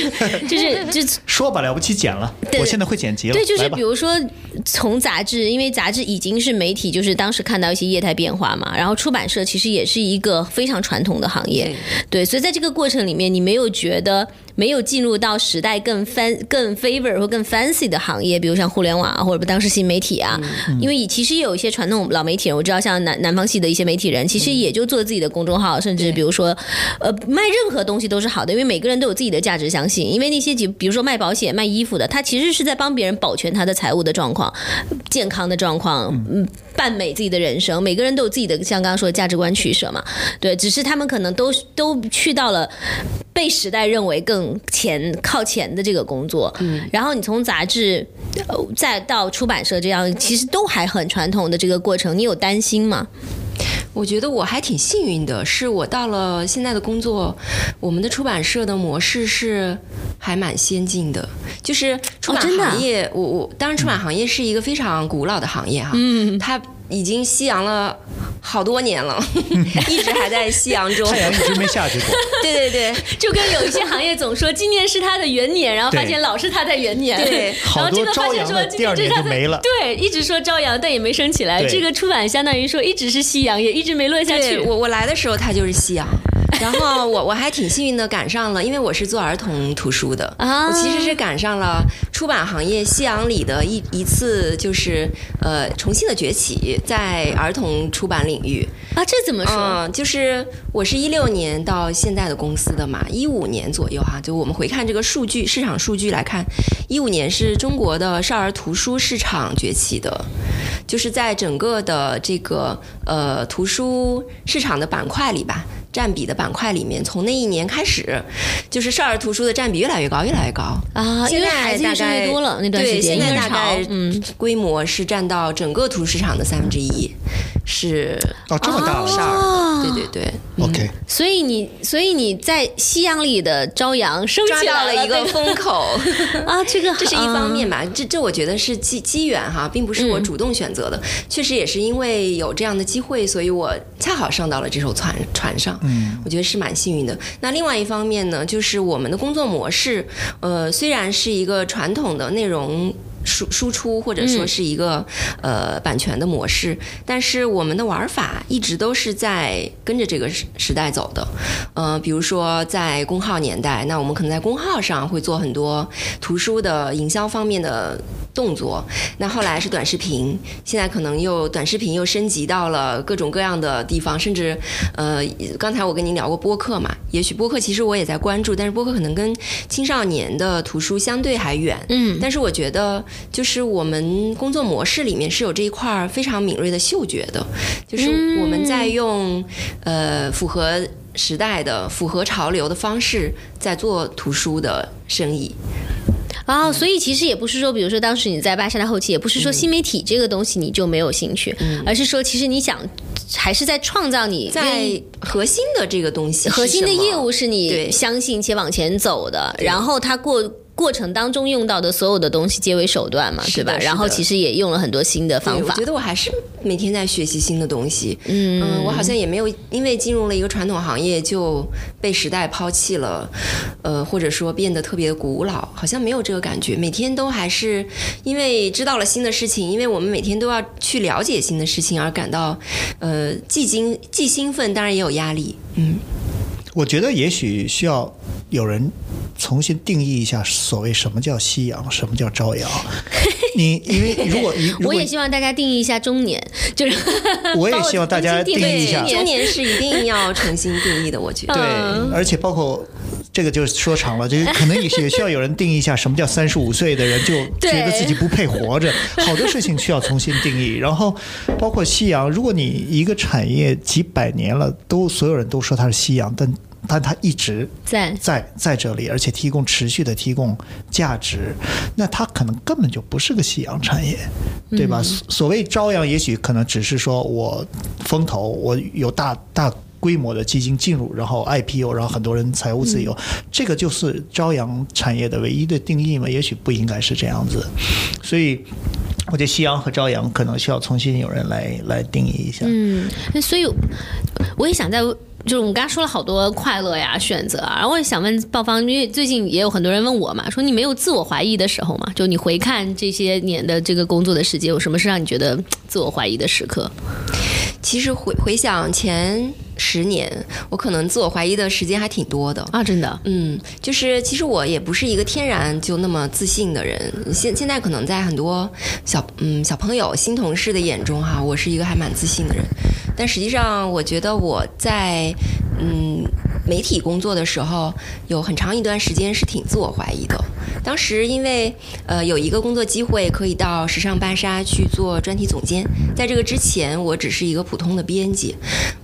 就是就 说吧，了不起剪了，我现在会剪辑了。对，就是比如说从杂志，因为杂志已经是媒体，就是当时看到一些业态变化嘛，然后出版社其实也是一个非常传统的行业，对，所以在这个过程里面，你没有觉得没有进入到时代更 fan 更 favor 或更 fancy 的行业，比如像互联网啊，或者当时新媒体啊，因为其实也有一些传统老媒体人，我知道像南南方系的一些媒体人，其实也就做自己的公众号，甚至比如说呃卖任何东西都是好的，因为每个人都有自己的价值相信，因为那些几比如说卖保险、卖衣服的，他其实是在帮别人保全他的财务的状况、健康的状况，嗯，扮美自己的人生，每个人都有自己的像刚刚说的价值观取舍嘛，对，只是他们可能都都去到了。被时代认为更前靠前的这个工作，嗯，然后你从杂志，呃，再到出版社这样，其实都还很传统的这个过程，你有担心吗？我觉得我还挺幸运的，是我到了现在的工作，我们的出版社的模式是还蛮先进的，就是出版行业，我我当然出版行业是一个非常古老的行业哈，嗯，它。已经夕阳了好多年了，一直还在夕阳中。太阳一直没下去过。对对对，就跟有一些行业总说今年是它的元年，然后发现老是它在元年。对，然后这个发现说第二年就没了。对，一直说朝阳，但也没升起来。这个出版相当于说一直是夕阳，也一直没落下去。我我来的时候它就是夕阳。然后我我还挺幸运的赶上了，因为我是做儿童图书的，啊我其实是赶上了出版行业夕阳里的一一次，就是呃重新的崛起，在儿童出版领域啊，这怎么说？嗯，就是我是一六年到现在的公司的嘛，一五年左右哈，就我们回看这个数据，市场数据来看，一五年是中国的少儿图书市场崛起的，就是在整个的这个呃图书市场的板块里吧。占比的板块里面，从那一年开始，就是少儿图书的占比越来越高，越来越高啊！现在大概多了那段时间，现在大概嗯规模是占到整个图书市场的三分之一，是哦这么大了，少儿对对对，OK。所以你所以你在夕阳里的朝阳升起到了一个风口。啊，这个这是一方面吧，这这我觉得是机机缘哈，并不是我主动选择的，确实也是因为有这样的机会，所以我恰好上到了这艘船船上。嗯，我觉得是蛮幸运的。那另外一方面呢，就是我们的工作模式，呃，虽然是一个传统的内容输输出，或者说是一个呃版权的模式，但是我们的玩法一直都是在跟着这个时时代走的。呃，比如说在公号年代，那我们可能在公号上会做很多图书的营销方面的。动作，那后来是短视频，现在可能又短视频又升级到了各种各样的地方，甚至，呃，刚才我跟您聊过播客嘛，也许播客其实我也在关注，但是播客可能跟青少年的图书相对还远，嗯，但是我觉得就是我们工作模式里面是有这一块非常敏锐的嗅觉的，就是我们在用呃符合时代的、符合潮流的方式在做图书的生意。哦，所以其实也不是说，比如说当时你在巴沙的后期，也不是说新媒体这个东西你就没有兴趣，而是说其实你想还是在创造你在核心的这个东西，核心的业务是你相信且往前走的，然后它过。过程当中用到的所有的东西皆为手段嘛，对吧？然后其实也用了很多新的方法。我觉得我还是每天在学习新的东西。嗯，我好像也没有因为进入了一个传统行业就被时代抛弃了，呃，或者说变得特别古老，好像没有这个感觉。每天都还是因为知道了新的事情，因为我们每天都要去了解新的事情而感到，呃，既惊既兴奋，当然也有压力。嗯，我觉得也许需要有人。重新定义一下所谓什么叫夕阳，什么叫朝阳。你因为如果 你我也希望大家定义一下中年，就是 我也希望大家定义一下中年是一定要重新定义的。我觉得对，而且包括这个就说长了，就是可能也也需要有人定义一下什么叫三十五岁的人就觉得自己不配活着。好多事情需要重新定义。然后包括夕阳，如果你一个产业几百年了，都所有人都说它是夕阳，但但它一直在在在这里，而且提供持续的提供价值，那它可能根本就不是个夕阳产业，对吧？所谓朝阳，也许可能只是说我风投，我有大大规模的基金进入，然后 IPO，然后很多人财务自由，这个就是朝阳产业的唯一的定义吗？也许不应该是这样子，所以我觉得夕阳和朝阳可能需要重新有人来来定义一下。嗯，所以我也想在。就是我们刚刚说了好多快乐呀、选择啊，然后我也想问鲍方，因为最近也有很多人问我嘛，说你没有自我怀疑的时候嘛？就你回看这些年的这个工作的时间，有什么是让你觉得自我怀疑的时刻？其实回回想前十年，我可能自我怀疑的时间还挺多的。啊，真的，嗯，就是其实我也不是一个天然就那么自信的人。现现在可能在很多小嗯小朋友、新同事的眼中哈，我是一个还蛮自信的人。但实际上，我觉得我在嗯媒体工作的时候，有很长一段时间是挺自我怀疑的。当时因为呃有一个工作机会可以到时尚芭莎去做专题总监，在这个之前我只是一个普通的编辑，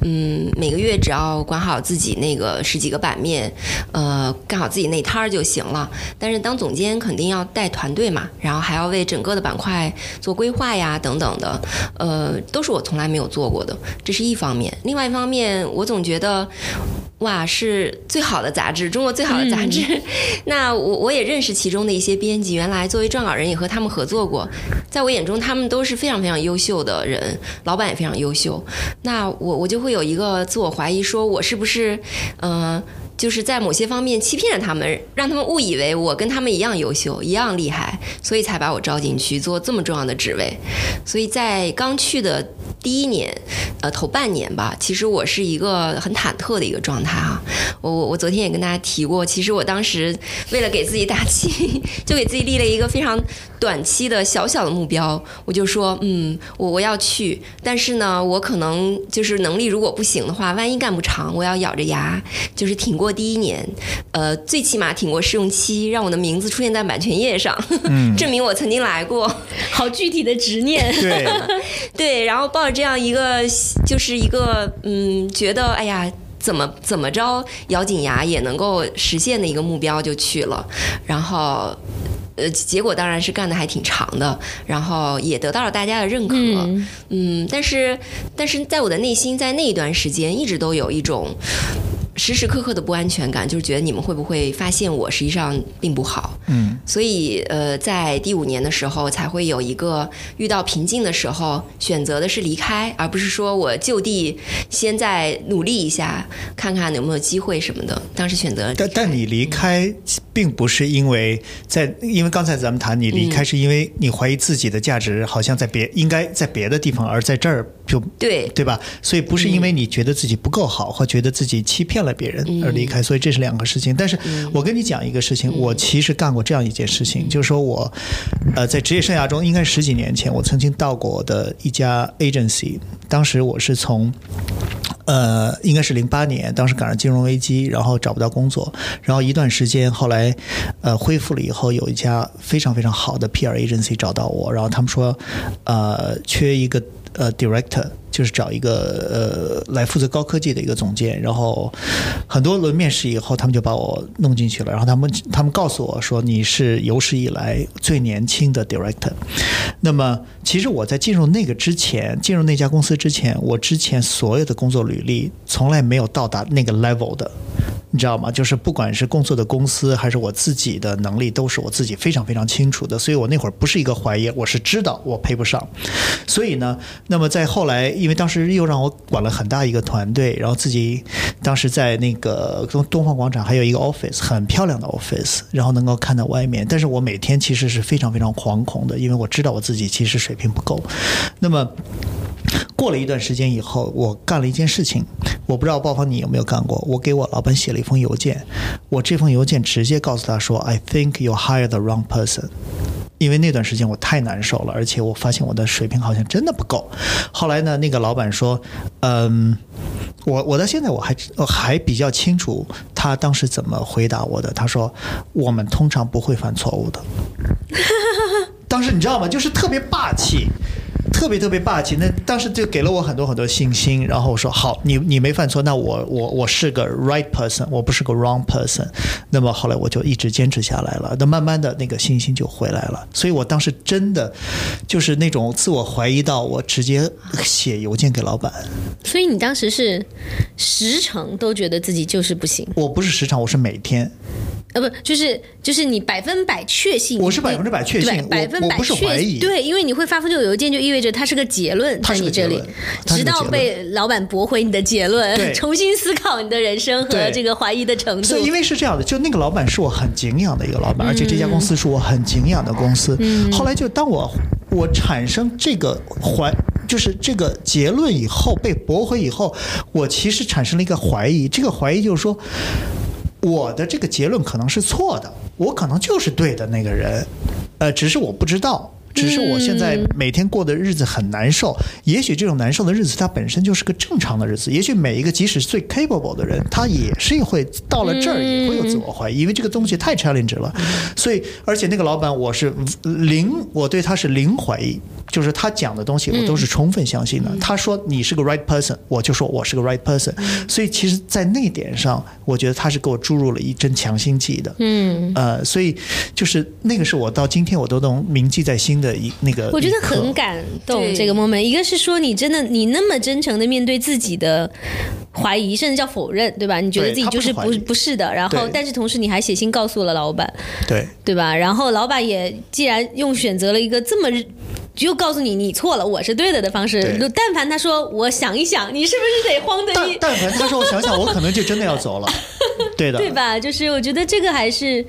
嗯，每个月只要管好自己那个十几个版面，呃，干好自己那摊儿就行了。但是当总监肯定要带团队嘛，然后还要为整个的板块做规划呀等等的，呃，都是我从来没有做过的，这是一方面。另外一方面，我总觉得。哇，是最好的杂志，中国最好的杂志。那我我也认识其中的一些编辑，原来作为撰稿人也和他们合作过。在我眼中，他们都是非常非常优秀的人，老板也非常优秀。那我我就会有一个自我怀疑，说我是不是嗯、就是在某些方面欺骗了他们，让他们误以为我跟他们一样优秀，一样厉害，所以才把我招进去做这么重要的职位。所以在刚去的第一年，呃，头半年吧，其实我是一个很忐忑的一个状态啊。我我我昨天也跟大家提过，其实我当时为了给自己打气，就给自己立了一个非常短期的小小的目标，我就说，嗯，我我要去，但是呢，我可能就是能力如果不行的话，万一干不长，我要咬着牙，就是挺过第一年，呃，最起码挺过试用期，让我的名字出现在版权页上，证明我曾经来过。好具体的执念。对，对，然后抱着这样一个，就是一个嗯，觉得哎呀。怎么怎么着，咬紧牙也能够实现的一个目标就去了，然后，呃，结果当然是干的还挺长的，然后也得到了大家的认可，嗯嗯，但是但是在我的内心，在那一段时间一直都有一种时时刻刻的不安全感，就是觉得你们会不会发现我实际上并不好，嗯，所以呃，在第五年的时候才会有一个遇到瓶颈的时候，选择的是离开，而不是说我就地先再努力一下，看看有没有机会什么的。当时选择但但你离开并不是因为在，因为刚才咱们谈你离开是因为你怀疑自己的价值好像在别应该在别的地方，而在这儿就对对吧？所以不是因为你觉得自己不够好，或觉得自己欺骗了别人而离开，所以这是两个事情。但是我跟你讲一个事情，我其实干过这样一件事情，就是说我呃在职业生涯中，应该十几年前，我曾经到过的一家 agency，当时我是从。呃，应该是零八年，当时赶上金融危机，然后找不到工作，然后一段时间，后来呃恢复了以后，有一家非常非常好的 PR agency 找到我，然后他们说，呃，缺一个呃 director，就是找一个呃来负责高科技的一个总监，然后很多轮面试以后，他们就把我弄进去了，然后他们他们告诉我说你是有史以来最年轻的 director。那么其实我在进入那个之前，进入那家公司之前，我之前所有的工作履历从来没有到达那个 level 的。你知道吗？就是不管是工作的公司还是我自己的能力，都是我自己非常非常清楚的。所以我那会儿不是一个怀疑，我是知道我配不上。所以呢，那么在后来，因为当时又让我管了很大一个团队，然后自己当时在那个东东方广场还有一个 office，很漂亮的 office，然后能够看到外面。但是我每天其实是非常非常惶恐的，因为我知道我自己其实水平不够。那么。过了一段时间以后，我干了一件事情，我不知道鲍方你有没有干过。我给我老板写了一封邮件，我这封邮件直接告诉他说：“I think you hire the wrong person。”因为那段时间我太难受了，而且我发现我的水平好像真的不够。后来呢，那个老板说：“嗯，我我到现在我还我还比较清楚他当时怎么回答我的。他说：我们通常不会犯错误的。当时你知道吗？就是特别霸气。特别特别霸气，那当时就给了我很多很多信心。然后我说好，你你没犯错，那我我我是个 right person，我不是个 wrong person。那么后来我就一直坚持下来了，那慢慢的那个信心就回来了。所以我当时真的就是那种自我怀疑到我直接写邮件给老板。所以你当时是时常都觉得自己就是不行，我不是时常，我是每天。呃，不，就是就是你百分百确信，我是百分之百确信百分百不是确怀疑对，因为你会发封这个邮件，就意味着它是个结论在你这里直到被老板驳回你的结论，重新思考你的人生和这个怀疑的程度所以，。因为是这样的，就那个老板是我很敬仰的一个老嗯板，而且这家公司是我很敬仰的公司。后来就当我我产生这个怀，就是这个结论以后被驳回以后，我其实产生了一个怀疑，这个怀疑就是说，我的这个结论可能是错的，我可能就是对的那个人，呃，只是我不知道。只是我现在每天过的日子很难受，也许这种难受的日子它本身就是个正常的日子。也许每一个即使最 capable 的人，他也是会到了这儿也会有自我怀疑，因为这个东西太 challenge 了。所以，而且那个老板我是零，我对他是零怀疑，就是他讲的东西我都是充分相信的。他说你是个 right person，我就说我是个 right person。所以，其实，在那点上，我觉得他是给我注入了一针强心剂的。嗯，呃，所以就是那个是我到今天我都能铭记在心。的一那个，我觉得很感动。这个 moment，一个是说你真的你那么真诚的面对自己的怀疑，甚至叫否认，对吧？你觉得自己就是不不是的，然后但是同时你还写信告诉了老板，对对吧？然后老板也既然用选择了一个这么就告诉你你错了，我是对的的方式，但凡他说我想一想，你是不是得慌的一？但凡他说我想想，我可能就真的要走了，对的，对吧？就是我觉得这个还是。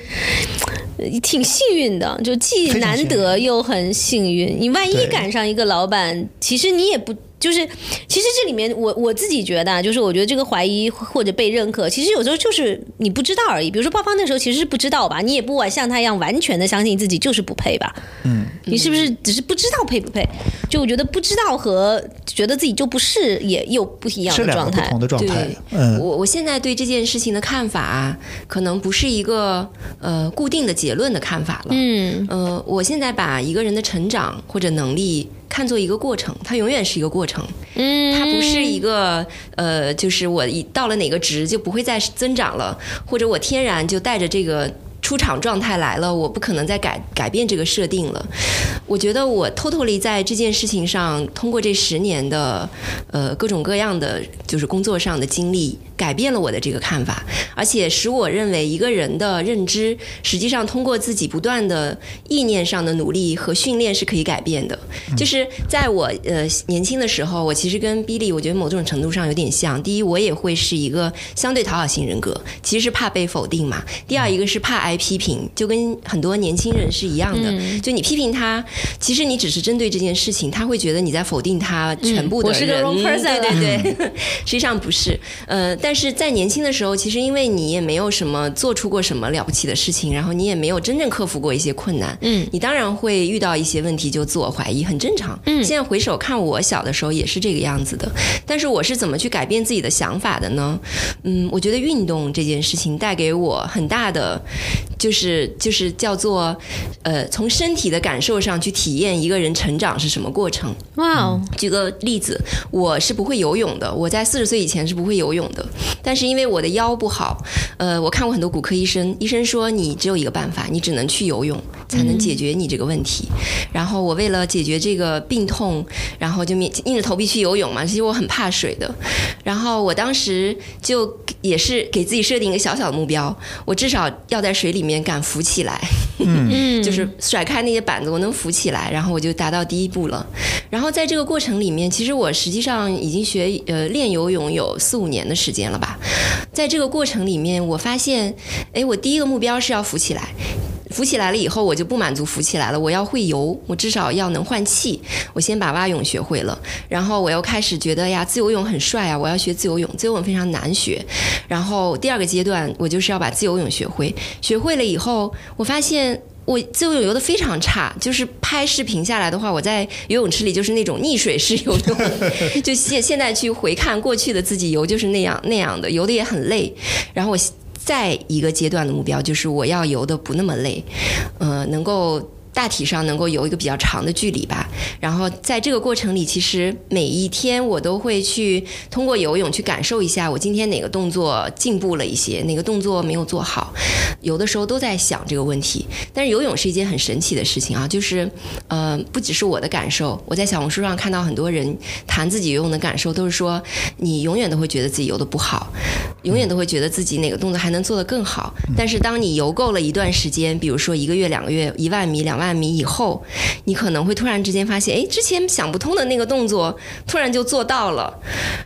挺幸运的，就既难得又很幸运。你万一赶上一个老板，其实你也不。就是，其实这里面我我自己觉得，就是我觉得这个怀疑或者被认可，其实有时候就是你不知道而已。比如说鲍方那时候其实是不知道吧，你也不像他一样完全的相信自己就是不配吧。嗯，你是不是只是不知道配不配？就我觉得不知道和觉得自己就不是也又不一样的状态。不同的状态。嗯，我我现在对这件事情的看法，可能不是一个呃固定的结论的看法了。嗯，呃，我现在把一个人的成长或者能力。看作一个过程，它永远是一个过程，嗯，它不是一个呃，就是我一到了哪个值就不会再增长了，或者我天然就带着这个。出场状态来了，我不可能再改改变这个设定了。我觉得我 totally 在这件事情上，通过这十年的呃各种各样的就是工作上的经历，改变了我的这个看法，而且使我认为一个人的认知，实际上通过自己不断的意念上的努力和训练是可以改变的。就是在我呃年轻的时候，我其实跟 Billy 我觉得某种程度上有点像。第一，我也会是一个相对讨好型人格，其实是怕被否定嘛。第二，一个是怕挨。批评就跟很多年轻人是一样的，就你批评他，其实你只是针对这件事情，他会觉得你在否定他全部的人。对对对，实际上不是。呃，但是在年轻的时候，其实因为你也没有什么做出过什么了不起的事情，然后你也没有真正克服过一些困难，嗯，你当然会遇到一些问题就自我怀疑，很正常。嗯，现在回首看我小的时候也是这个样子的，但是我是怎么去改变自己的想法的呢？嗯，我觉得运动这件事情带给我很大的。就是就是叫做，呃，从身体的感受上去体验一个人成长是什么过程。哇哦！举个例子，我是不会游泳的，我在四十岁以前是不会游泳的。但是因为我的腰不好，呃，我看过很多骨科医生，医生说你只有一个办法，你只能去游泳才能解决你这个问题。然后我为了解决这个病痛，然后就硬硬着头皮去游泳嘛。其实我很怕水的。然后我当时就也是给自己设定一个小小的目标，我至少要在水里面。敢浮起来，就是甩开那些板子，我能浮起来，然后我就达到第一步了。然后在这个过程里面，其实我实际上已经学呃练游泳有四五年的时间了吧。在这个过程里面，我发现，哎，我第一个目标是要浮起来。浮起来了以后，我就不满足浮起来了，我要会游，我至少要能换气。我先把蛙泳学会了，然后我又开始觉得呀，自由泳很帅啊，我要学自由泳。自由泳非常难学，然后第二个阶段，我就是要把自由泳学会。学会了以后，我发现我自由泳游的非常差，就是拍视频下来的话，我在游泳池里就是那种溺水式游泳，就现现在去回看过去的自己游就是那样那样的，游的也很累。然后我。再一个阶段的目标就是我要游的不那么累，呃，能够。大体上能够游一个比较长的距离吧，然后在这个过程里，其实每一天我都会去通过游泳去感受一下我今天哪个动作进步了一些，哪个动作没有做好，有的时候都在想这个问题。但是游泳是一件很神奇的事情啊，就是呃，不只是我的感受，我在小红书上看到很多人谈自己游泳的感受，都是说你永远都会觉得自己游的不好，永远都会觉得自己哪个动作还能做得更好。但是当你游够了一段时间，比如说一个月、两个月、一万米、两万。万米以后，你可能会突然之间发现，哎，之前想不通的那个动作，突然就做到了，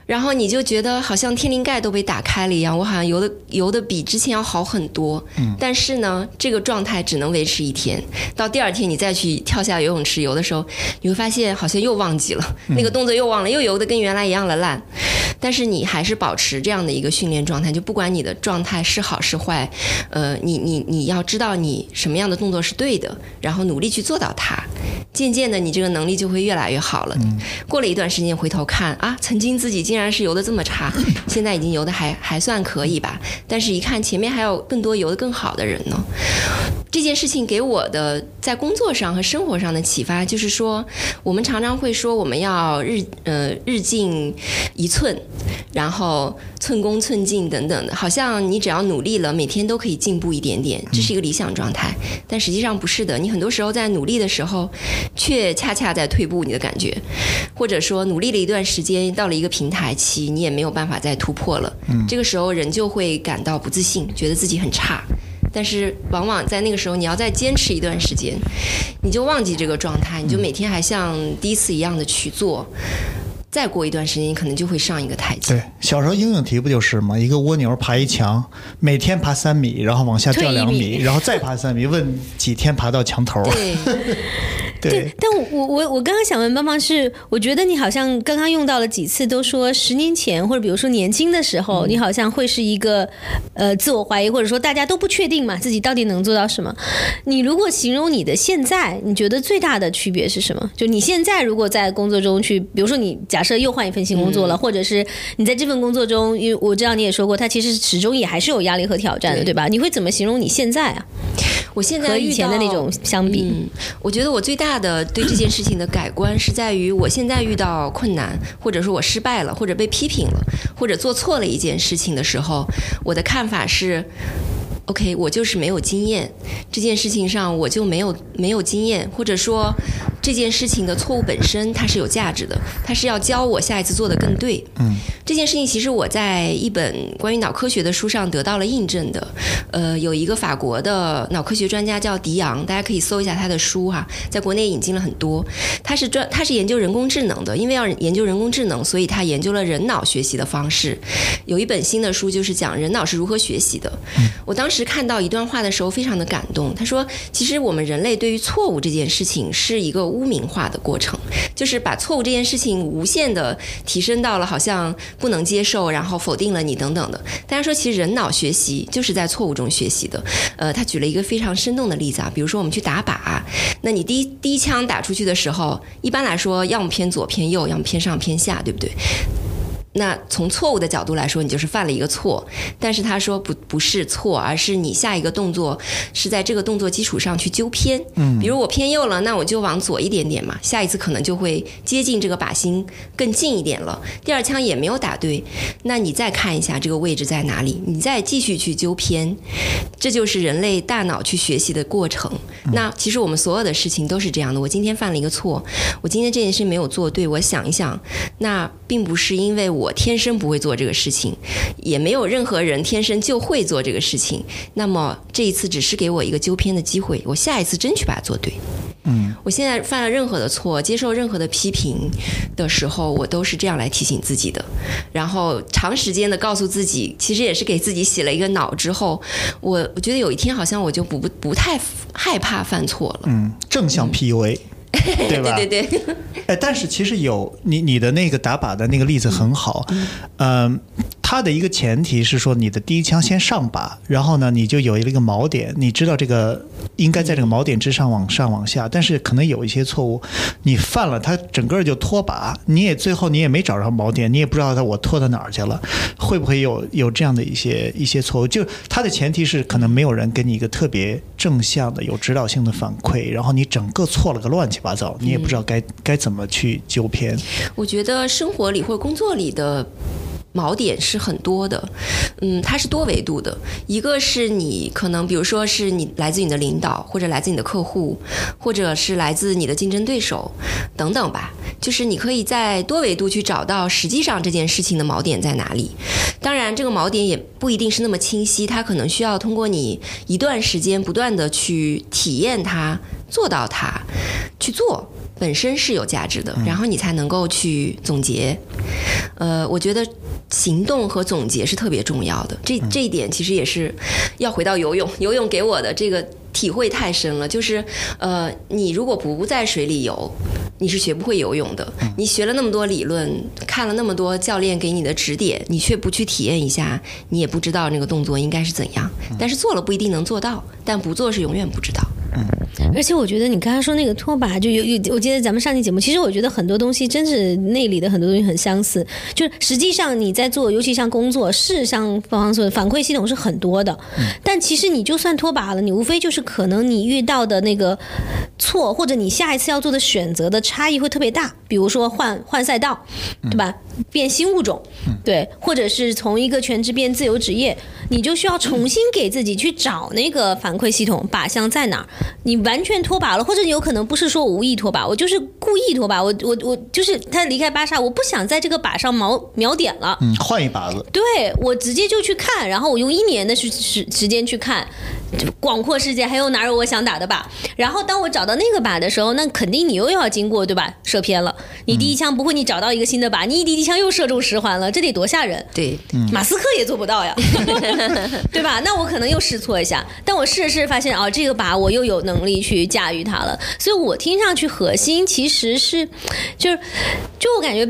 然后你就觉得好像天灵盖都被打开了一样，我好像游的游的比之前要好很多。嗯，但是呢，这个状态只能维持一天，到第二天你再去跳下游泳池游的时候，你会发现好像又忘记了那个动作，又忘了，又游的跟原来一样的烂。但是你还是保持这样的一个训练状态，就不管你的状态是好是坏，呃，你你你要知道你什么样的动作是对的，然后努力去做到它。渐渐的，你这个能力就会越来越好了。过了一段时间回头看啊，曾经自己竟然是游的这么差，现在已经游的还还算可以吧。但是，一看前面还有更多游的更好的人呢。这件事情给我的在工作上和生活上的启发，就是说，我们常常会说我们要日呃日进一寸，然后寸功寸进等等的，好像你只要努力了，每天都可以进步一点点，这是一个理想状态。但实际上不是的，你很多时候在努力的时候，却恰恰在退步，你的感觉，或者说努力了一段时间，到了一个平台期，你也没有办法再突破了。嗯，这个时候人就会感到不自信，觉得自己很差。但是往往在那个时候，你要再坚持一段时间，你就忘记这个状态，你就每天还像第一次一样的去做。再过一段时间，你可能就会上一个台阶。对，小时候应用题不就是吗？一个蜗牛爬一墙，每天爬三米，然后往下掉两米，然后再爬三米，问几天爬到墙头？对。对，但我我我刚刚想问邦邦是，我觉得你好像刚刚用到了几次，都说十年前或者比如说年轻的时候，你好像会是一个呃自我怀疑，或者说大家都不确定嘛，自己到底能做到什么。你如果形容你的现在，你觉得最大的区别是什么？就你现在如果在工作中去，比如说你假设又换一份新工作了，或者是你在这份工作中，因为我知道你也说过，它其实始终也还是有压力和挑战的，对吧？你会怎么形容你现在啊？我现在和以前的那种相比，我觉得我最大大的对这件事情的改观是在于，我现在遇到困难，或者说我失败了，或者被批评了，或者做错了一件事情的时候，我的看法是。OK，我就是没有经验，这件事情上我就没有没有经验，或者说这件事情的错误本身它是有价值的，它是要教我下一次做的更对。嗯，这件事情其实我在一本关于脑科学的书上得到了印证的。呃，有一个法国的脑科学专家叫迪昂，大家可以搜一下他的书哈，在国内引进了很多。他是专他是研究人工智能的，因为要研究人工智能，所以他研究了人脑学习的方式。有一本新的书就是讲人脑是如何学习的。我当时。看到一段话的时候，非常的感动。他说：“其实我们人类对于错误这件事情是一个污名化的过程，就是把错误这件事情无限的提升到了好像不能接受，然后否定了你等等的。大家说，其实人脑学习就是在错误中学习的。呃，他举了一个非常生动的例子啊，比如说我们去打靶，那你第一第一枪打出去的时候，一般来说要么偏左偏右，要么偏上偏下，对不对？”那从错误的角度来说，你就是犯了一个错。但是他说不不是错，而是你下一个动作是在这个动作基础上去纠偏。嗯，比如我偏右了，那我就往左一点点嘛，下一次可能就会接近这个靶心更近一点了。第二枪也没有打对，那你再看一下这个位置在哪里，你再继续去纠偏，这就是人类大脑去学习的过程。那其实我们所有的事情都是这样的。我今天犯了一个错，我今天这件事没有做对，我想一想，那并不是因为我。天生不会做这个事情，也没有任何人天生就会做这个事情。那么这一次只是给我一个纠偏的机会，我下一次争取把它做对。嗯，我现在犯了任何的错，接受任何的批评的时候，我都是这样来提醒自己的。然后长时间的告诉自己，其实也是给自己洗了一个脑。之后，我我觉得有一天好像我就不不不太害怕犯错了。嗯，正向 PUA。对吧？对对对。哎，但是其实有你你的那个打靶的那个例子很好，嗯。它的一个前提是说，你的第一枪先上靶，然后呢，你就有了一个锚点，你知道这个应该在这个锚点之上往上往下，但是可能有一些错误你犯了，它整个就脱靶，你也最后你也没找着锚点，你也不知道它我拖到哪儿去了，会不会有有这样的一些一些错误？就它的前提是可能没有人给你一个特别正向的、有指导性的反馈，然后你整个错了个乱七八糟，你也不知道该该怎么去纠偏。我觉得生活里或工作里的。锚点是很多的，嗯，它是多维度的。一个是你可能，比如说是你来自你的领导，或者来自你的客户，或者是来自你的竞争对手等等吧。就是你可以在多维度去找到实际上这件事情的锚点在哪里。当然，这个锚点也不一定是那么清晰，它可能需要通过你一段时间不断的去体验它，做到它，去做本身是有价值的，然后你才能够去总结。呃，我觉得行动和总结是特别重要的。这这一点其实也是要回到游泳，游泳给我的这个体会太深了。就是呃，你如果不在水里游，你是学不会游泳的。你学了那么多理论，看了那么多教练给你的指点，你却不去体验一下，你也不知道那个动作应该是怎样。但是做了不一定能做到，但不做是永远不知道。而且我觉得你刚刚说那个拖把，就有有，我记得咱们上期节目，其实我觉得很多东西真是内里的很多东西很相似。就是实际上你在做，尤其像工作，是像方方说的反馈系统是很多的，但其实你就算拖把了，你无非就是可能你遇到的那个错，或者你下一次要做的选择的差异会特别大。比如说换换赛道，对吧？变新物种，对，或者是从一个全职变自由职业，你就需要重新给自己去找那个反馈系统靶向在哪儿。你完全脱靶了，或者你有可能不是说我无意脱靶，我就是故意脱靶。我我我就是他离开巴萨，我不想在这个靶上瞄瞄点了。嗯，换一靶子。对我直接就去看，然后我用一年的时时时间去看广阔世界，还有哪有我想打的靶。然后当我找到那个靶的时候，那肯定你又要经过对吧？射偏了，你第一枪不会，你找到一个新的靶，你一滴滴枪又射中十环了，这得多吓人。对，马斯克也做不到呀，对吧？那我可能又试错一下，但我试着试发现啊，这个靶我又有能力去驾驭它了。所以我听上去核心其实是，就是，就我感觉，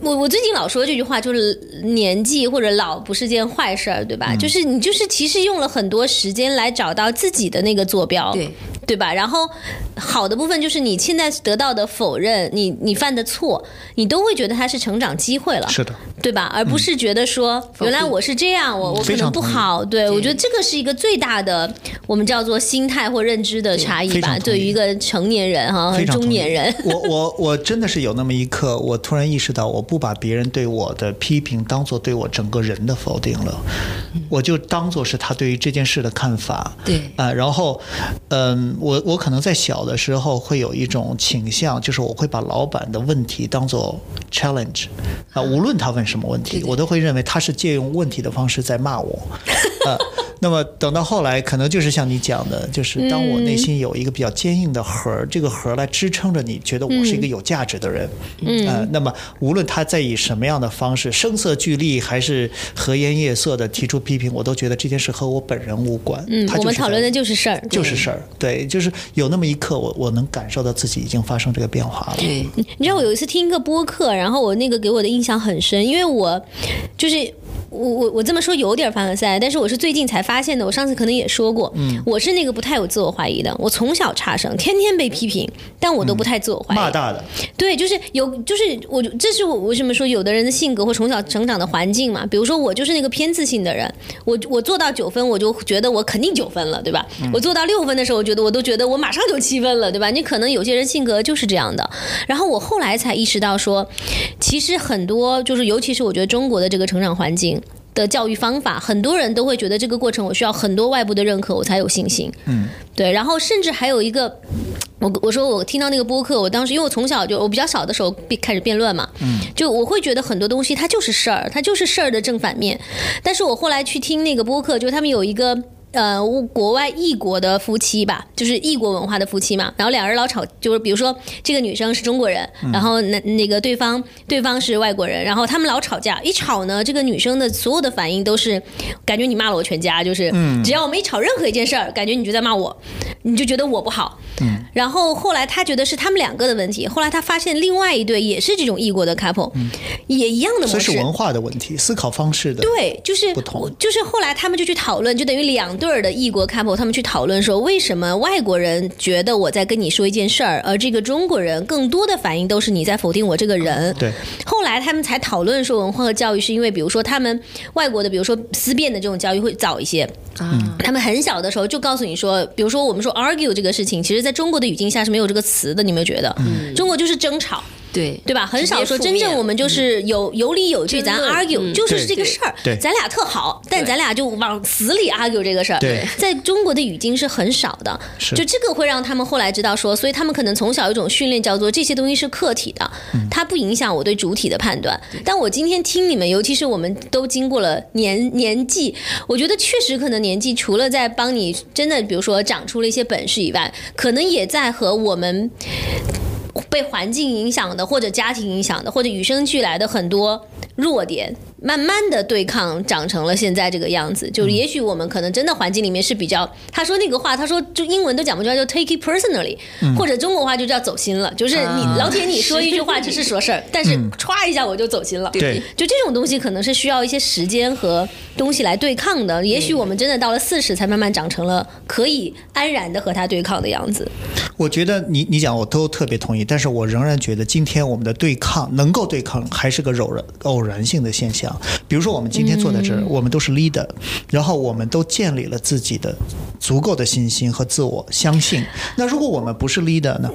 我我最近老说这句话，就是年纪或者老不是件坏事儿，对吧？就是你就是其实用了很多时间来找到自己的那个坐标，对。对吧？然后好的部分就是你现在得到的否认，你你犯的错，你都会觉得它是成长机会了，是的，对吧？而不是觉得说原来我是这样，我我可能不好。对我觉得这个是一个最大的我们叫做心态或认知的差异吧。对于一个成年人哈，中年人，我我我真的是有那么一刻，我突然意识到，我不把别人对我的批评当做对我整个人的否定了，我就当做是他对于这件事的看法。对啊、然后，嗯，我我可能在小的时候会有一种倾向，就是我会把老板的问题当做 challenge 啊、无论他问什么问题，我都会认为他是借用问题的方式在骂我。呃，那么等到后来，可能就是像你讲的，就是当我内心有一个比较坚硬的核儿，这个核儿来支撑着你，觉得我是一个有价值的人，嗯，呃，那么无论他在以什么样的方式，声色俱厉还是和颜悦色的提出批评，我都觉得这件事和我本人无关。嗯我们讨论的就是事儿，就是事儿，对，就是有那么一刻，我我能感受到自己已经发生这个变化了。对，你知道我有一次听一个播客，然后我那个给我的印象很深，因为我就是。我我我这么说有点凡尔赛，但是我是最近才发现的。我上次可能也说过，嗯，我是那个不太有自我怀疑的。我从小差生，天天被批评，但我都不太自我怀疑。骂大的，对，就是有，就是我，这是我为什么说有的人的性格或从小成长的环境嘛。比如说我就是那个偏自信的人，我我做到九分，我就觉得我肯定九分了，对吧？我做到六分的时候，我觉得我都觉得我马上就七分了，对吧？你可能有些人性格就是这样的。然后我后来才意识到说，其实很多就是，尤其是我觉得中国的这个成长环境。的教育方法，很多人都会觉得这个过程我需要很多外部的认可，我才有信心。嗯，对，然后甚至还有一个，我我说我听到那个播客，我当时因为我从小就我比较小的时候便开始辩论嘛，嗯，就我会觉得很多东西它就是事儿，它就是事儿的正反面。但是我后来去听那个播客，就他们有一个。呃，国外异国的夫妻吧，就是异国文化的夫妻嘛。然后两人老吵，就是比如说这个女生是中国人，然后那那个对方对方是外国人，然后他们老吵架，一吵呢，这个女生的所有的反应都是感觉你骂了我全家，就是只要我们一吵任何一件事儿，感觉你就在骂我，你就觉得我不好。然后后来他觉得是他们两个的问题，后来他发现另外一对也是这种异国的 couple，、也一样的模式。所以是文化的问题，思考方式的。对，就是不同就是后来他们就去讨论，就等于两对儿的异国 couple，他们去讨论说，为什么外国人觉得我在跟你说一件事儿，而这个中国人更多的反应都是你在否定我这个人。对，后来他们才讨论说，文化和教育是因为，比如说他们外国的，比如说思辨的这种教育会早一些。啊，他们很小的时候就告诉你说，比如说我们说 argue 这个事情，其实在中国的语境下是没有这个词的，你有没有觉得？中国就是争吵。对对吧？很少说真正我们就是有有理有据，咱 argue 嗯就是这个事儿对，咱俩特好，但咱俩就往死里 argue 这个事儿。对在中国的语境是很少的，是就这个会让他们后来知道说，所以他们可能从小有一种训练叫做这些东西是客体的，它不影响我对主体的判断。但我今天听你们，尤其是我们都经过了年年纪，我觉得确实可能年纪除了在帮你真的比如说长出了一些本事以外，可能也在和我们。被环境影响的，或者家庭影响的，或者与生俱来的很多弱点，慢慢的对抗，长成了现在这个样子。就是也许我们可能真的环境里面是比较，他说那个话，他说就英文都讲不出来，就 take it personally，、或者中国话就叫走心了，就是你、老铁你说一句话只是说事儿，但是歘一下我就走心了。对就这种东西可能是需要一些时间和东西来对抗的。也许我们真的到了四十才慢慢长成了可以安然的和他对抗的样子。我觉得你你讲我都特别同意，但是我仍然觉得今天我们的对抗能够对抗还是个偶然偶然性的现象。比如说我们今天坐在这儿，我们都是 leader，然后我们都建立了自己的足够的信心和自我相信。那如果我们不是 leader 呢？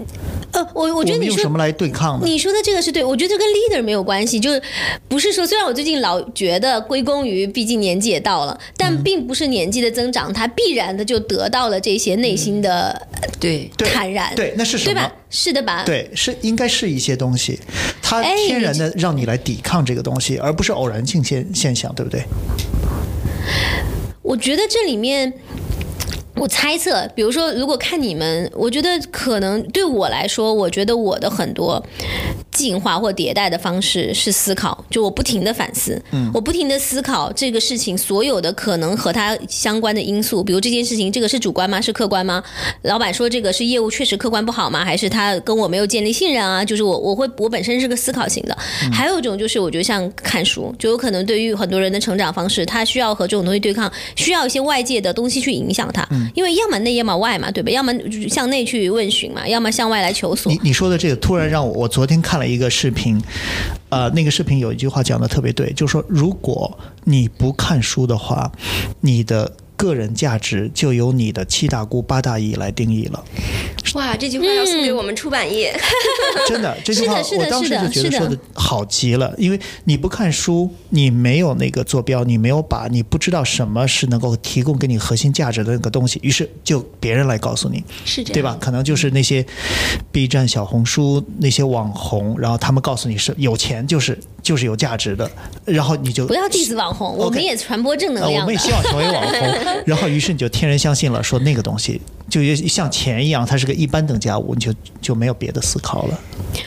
呃，我我觉得你说用什么来对抗呢？你说的这个是对，我觉得这跟 leader 没有关系，就是不是说，虽然我最近老觉得归功于，毕竟年纪也到了，但并不是年纪的增长，它必然的就得到了这些内心的对对坦然，对那是什么对吧？是的吧？对，是应该是一些东西，它哎天然的让你来抵抗这个东西，而不是偶然性现现象，对不对？我觉得这里面。我猜测，比如说，如果看你们，我觉得可能对我来说，我觉得我的很多进化或迭代的方式是思考，就我不停的反思，嗯，我不停的思考这个事情所有的可能和它相关的因素，比如这件事情，这个是主观吗？是客观吗？老板说这个是业务确实客观不好吗？还是他跟我没有建立信任啊？就是我我会我本身是个思考型的，还有一种就是我觉得像看书，就有可能对于很多人的成长方式，他需要和这种东西对抗，需要一些外界的东西去影响他，因为要么内要么外嘛，对吧？要么向内去问询嘛，要么向外来求索你。你说的这个突然让我，我昨天看了一个视频，呃，那个视频有一句话讲的特别对，就是说，如果你不看书的话，你的个人价值就由你的七大姑八大姨来定义了。哇，这句话要送给我们出版业。真的，这句话我当时就觉得说的好极了，因为你不看书，你没有那个坐标，你没有把，你不知道什么是能够提供给你核心价值的那个东西，于是就别人来告诉你，是这样对吧？可能就是那些 B 站、小红书那些网红，然后他们告诉你是有钱就是就是有价值的，然后你就不要 diss 网红，我们也传播正能呃，我们也。希望成为网红，然后于是你就天然相信了，说那个东西就像钱一样，它是个一般等价物，你就就没有别的思考了。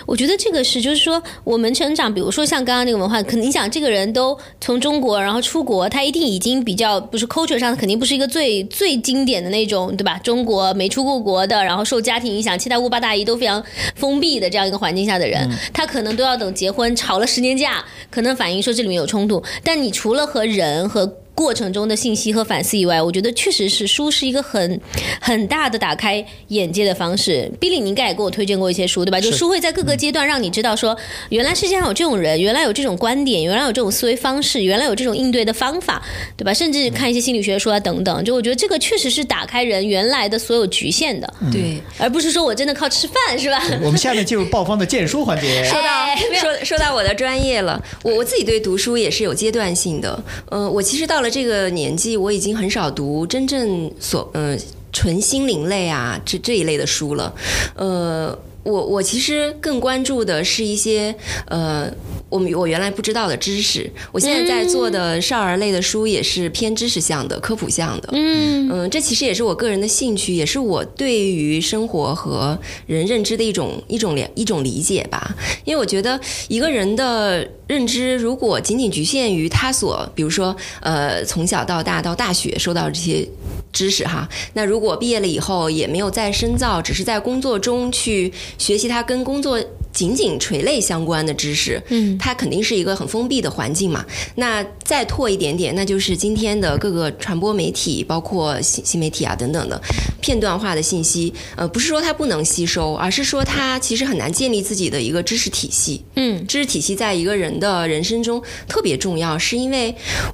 我觉得这个是，就是说我们成长，比如说像刚刚那个文化，可能你想这个人都从中国然后出国，他一定已经比较不是 culture 上肯定不是一个最最经典的那种，对吧？中国没出过国的，然后受家庭影响，七大姑八大姨都非常封闭的这样一个环境下的人，他可能都要等结婚吵了十年架，可能反映说这里面有冲突。但你除了和人和过程中的信息和反思以外，我觉得确实是书是一个很很大的打开眼界的方式。Billy，你应该也给我推荐过一些书，对吧？就是书会在各个阶段让你知道说，原来世界上有这种人，原来有这种观点，原来有这种思维方式，原来有这种应对的方法，对吧？甚至看一些心理学书啊等等。就我觉得这个确实是打开人原来的所有局限的，对，而不是说我真的靠吃饭，是吧？我们下面进入爆方的荐书环节。说到哎说说到我的专业了，我我自己对读书也是有阶段性的。呃，我其实到了这个年纪，我已经很少读真正所呃纯心灵类啊这这一类的书了。呃，我我其实更关注的是一些呃。我们我原来不知道的知识，我现在在做的少儿类的书也是偏知识向的、科普向的。嗯嗯，这其实也是我个人的兴趣，也是我对于生活和人认知的一种一种了一种理解吧。因为我觉得一个人的认知，如果仅仅局限于他所，比如说呃从小到大到大学受到这些知识哈，那如果毕业了以后也没有再深造，只是在工作中去学习它跟工作。紧紧垂类相关的知识，嗯它肯定是一个很封闭的环境嘛。那再拓一点点，那就是今天的各个传播媒体，包括新新媒体啊等等的片段化的信息。呃，不是说它不能吸收，而是说它其实很难建立自己的一个知识体系。嗯知识体系在一个人的人生中特别重要，是因为，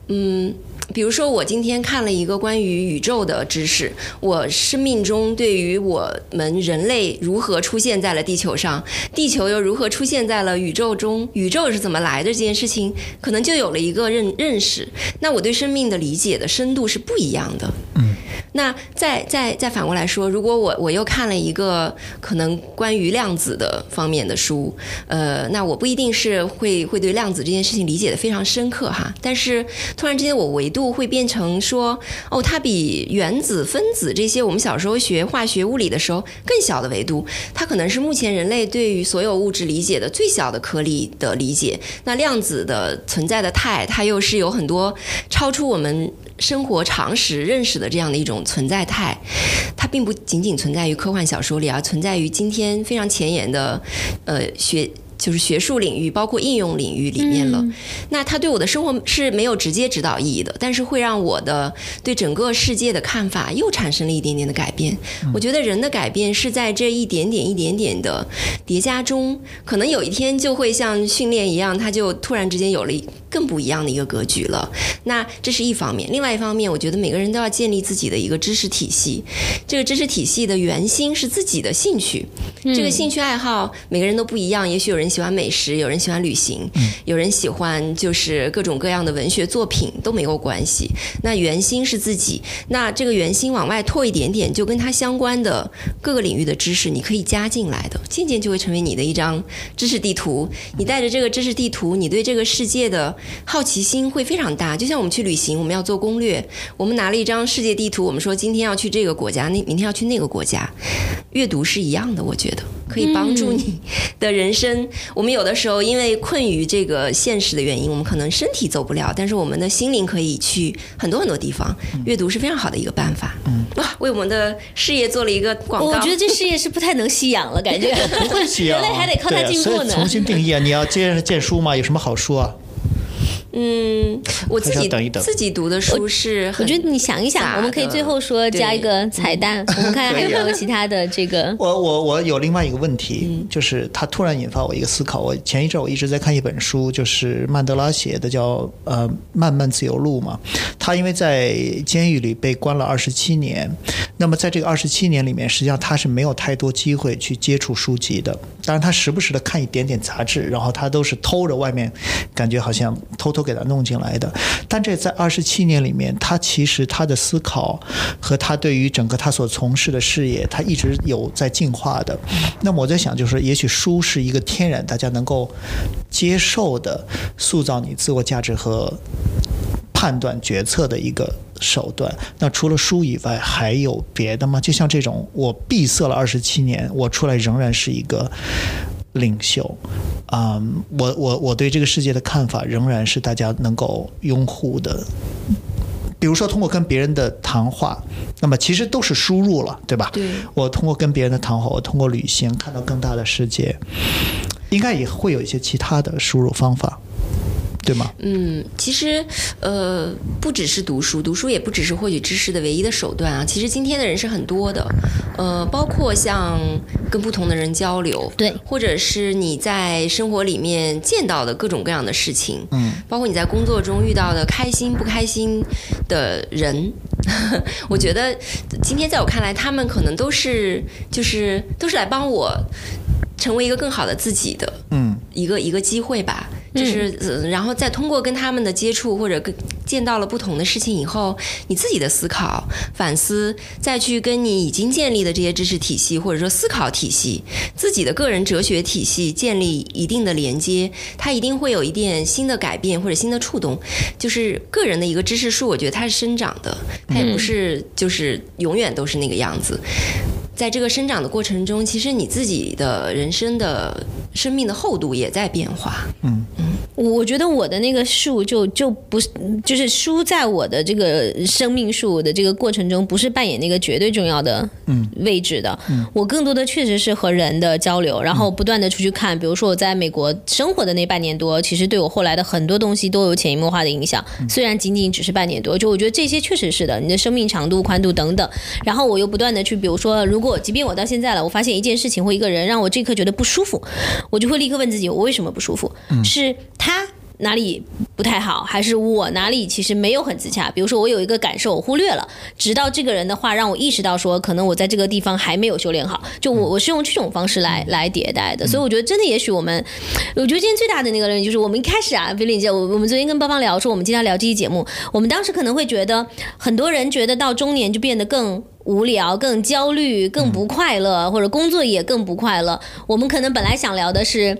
嗯。比如说，我今天看了一个关于宇宙的知识，我生命中对于我们人类如何出现在了地球上，地球又如何出现在了宇宙中，宇宙是怎么来的这件事情，可能就有了一个认认识。那我对生命的理解的深度是不一样的。嗯。那再再再反过来说，如果我我又看了一个可能关于量子的方面的书，呃，那我不一定是会会对量子这件事情理解的非常深刻哈，但是突然之间我维度会变成说，哦，它比原子、分子这些我们小时候学化学、物理的时候更小的维度，它可能是目前人类对于所有物质理解的最小的颗粒的理解。那量子的存在的态，它又是有很多超出我们。生活常识认识的这样的一种存在态，它并不仅仅存在于科幻小说里，而存在于今天非常前沿的，呃学。就是学术领域，包括应用领域里面了。那它对我的生活是没有直接指导意义的，但是会让我的对整个世界的看法又产生了一点点的改变。我觉得人的改变是在这一点点、一点点的叠加中，可能有一天就会像训练一样，它就突然之间有了更不一样的一个格局了。那这是一方面，另外一方面，我觉得每个人都要建立自己的一个知识体系。这个知识体系的原心是自己的兴趣，这个兴趣爱好每个人都不一样，也许有人。喜欢美食，有人喜欢旅行，有人喜欢就是各种各样的文学作品都没有关系。那圆心是自己，那这个圆心往外拓一点点，就跟它相关的各个领域的知识，你可以加进来的，渐渐就会成为你的一张知识地图。你带着这个知识地图，你对这个世界的好奇心会非常大。就像我们去旅行，我们要做攻略，我们拿了一张世界地图，我们说今天要去这个国家，那明天要去那个国家，阅读是一样的，我觉得可以帮助你的人生。我们有的时候因为困于这个现实的原因，我们可能身体走不了，但是我们的心灵可以去很多很多地方。阅读是非常好的一个办法。嗯，哇，为我们的事业做了一个广告。我觉得这事业是不太能吸氧了，感觉不会吸氧，人类还得靠它进步呢。重新定义啊！你要接荐书吗？有什么好书啊？嗯，我自己自己读的书是，我觉得你想一想，我们可以最后说加一个彩蛋，我们看看还有没有其他的这个。我我我有另外一个问题，就是它突然引发我一个思考。我前一阵我一直在看一本书，就是曼德拉写的，叫呃《漫漫自由路》嘛。他因为在监狱里被关了二十七年，那么在这个二十七年里面，实际上他是没有太多机会去接触书籍的。当然，他时不时的看一点点杂志，然后他都是偷着外面，感觉好像偷偷。给他弄进来的，但这在二十七年里面，他其实他的思考和他对于整个他所从事的事业，他一直有在进化的。那么我在想，就是也许书是一个天然大家能够接受的塑造你自我价值和判断决策的一个手段。那除了书以外，还有别的吗？就像这种，我闭塞了二十七年，我出来仍然是一个。领袖，啊，我我我对这个世界的看法仍然是大家能够拥护的。比如说，通过跟别人的谈话，那么其实都是输入了，对吧？对。我通过跟别人的谈话，我通过旅行看到更大的世界，应该也会有一些其他的输入方法。对吗？嗯，其实，呃，不只是读书，读书也不只是获取知识的唯一的手段啊。其实今天的人是很多的，呃，包括像跟不同的人交流，对，或者是你在生活里面见到的各种各样的事情，嗯，包括你在工作中遇到的开心不开心的人，我觉得今天在我看来，他们可能都是就是都是来帮我成为一个更好的自己的，嗯，一个一个机会吧。就是，然后再通过跟他们的接触，或者跟见到了不同的事情以后，你自己的思考、反思，再去跟你已经建立的这些知识体系，或者说思考体系、自己的个人哲学体系建立一定的连接，它一定会有一点新的改变或者新的触动。就是个人的一个知识树，我觉得它是生长的，它也不是就是永远都是那个样子。在这个生长的过程中，其实你自己的人生的生命的厚度也在变化。嗯嗯，我觉得我的那个树就就不是，就是书在我的这个生命树的这个过程中，不是扮演那个绝对重要的位置的。嗯，我更多的确实是和人的交流，然后不断的出去看。比如说我在美国生活的那半年多，其实对我后来的很多东西都有潜移默化的影响。虽然仅仅只是半年多，就我觉得这些确实是的，你的生命长度、宽度等等。然后我又不断的去，比如说如果即便我到现在了，我发现一件事情或一个人让我这一刻觉得不舒服，我就会立刻问自己，我为什么不舒服？是他哪里不太好，还是我哪里其实没有很自洽？比如说我有一个感受我忽略了，直到这个人的话让我意识到说，可能我在这个地方还没有修炼好。就我我是用这种方式来来迭代的，所以我觉得真的，也许我们，我觉得今天最大的那个问题就是我们一开始啊，菲林姐，我我们昨天跟包方聊说，我们今天聊这期节目，我们当时可能会觉得很多人觉得到中年就变得更。无聊、更焦虑、更不快乐，或者工作也更不快乐。我们可能本来想聊的是，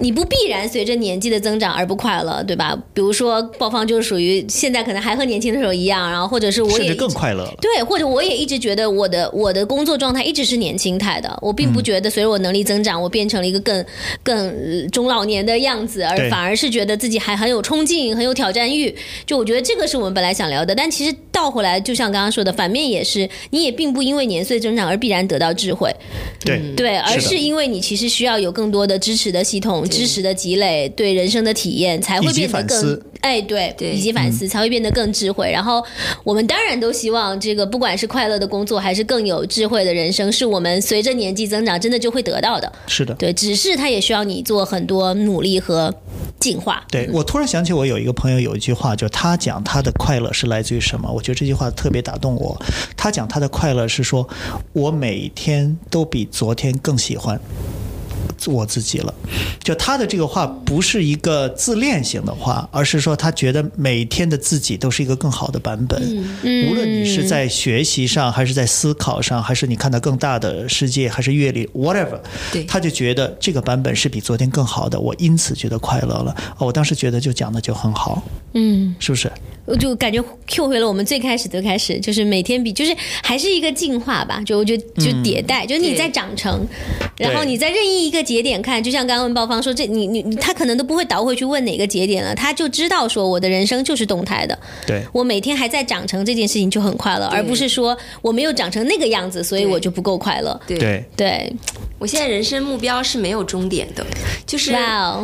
你不必然随着年纪的增长而不快乐，对吧？比如说，鲍方就是属于现在可能还和年轻的时候一样，然后或者是我也更快乐了。对，或者我也一直觉得我的我的工作状态一直是年轻态的，我并不觉得随着我能力增长，我变成了一个更更中老年的样子，而反而是觉得自己还很有冲劲、很有挑战欲。就我觉得这个是我们本来想聊的，但其实倒回来，就像刚刚说的，反面也是。你也并不因为年岁增长而必然得到智慧，对对，而是因为你其实需要有更多的支持的系统、知识的积累、对人生的体验，才会变得更哎对，以及反思才会变得更智慧。然后我们当然都希望这个不管是快乐的工作还是更有智慧的人生，是我们随着年纪增长真的就会得到的。是的，对，只是他也需要你做很多努力和进化。对我突然想起，我有一个朋友有一句话，就他讲他的快乐是来自于什么？我觉得这句话特别打动我。他讲他的快乐是说，我每天都比昨天更喜欢。我自己了，就他的这个话不是一个自恋型的话，而是说他觉得每天的自己都是一个更好的版本。无论你是在学习上，还是在思考上，还是你看到更大的世界，还是阅历，whatever，他就觉得这个版本是比昨天更好的，我因此觉得快乐了。我当时觉得就讲的就很好，嗯，是不是？我就感觉 Q 回了我们最开始的开始，就是每天比，就是还是一个进化吧。就我觉得就迭代，就是你在长成，然后你在任意一个节点看，就像刚刚问鲍方说，这你你他可能都不会倒回去问哪个节点了，他就知道说我的人生就是动态的。对，我每天还在长成这件事情就很快乐，而不是说我没有长成那个样子，所以我就不够快乐。对对，我现在人生目标是没有终点的，就是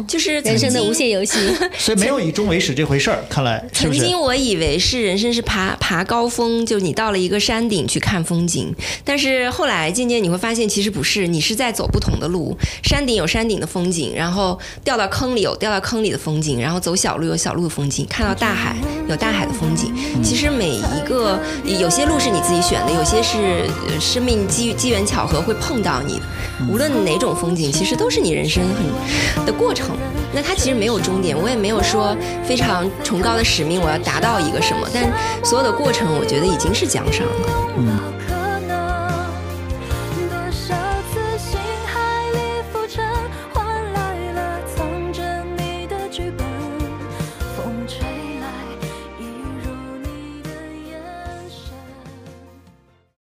就是人生的无限游戏，所以没有以终为始这回事儿。看来曾经我。以为是人生是爬爬高峰，就你到了一个山顶去看风景，但是后来渐渐你会发现，其实不是，你是在走不同的路。山顶有山顶的风景，然后掉到坑里有掉到坑里的风景，然后走小路有小路的风景，看到大海有大海的风景。其实每一个有些路是你自己选的，有些是生命机机缘巧合会碰到你的。无论哪种风景，其实都是你人生很的过程。那它其实没有终点，我也没有说非常崇高的使命，我要达到一个什么。但所有的过程，我觉得已经是奖赏了。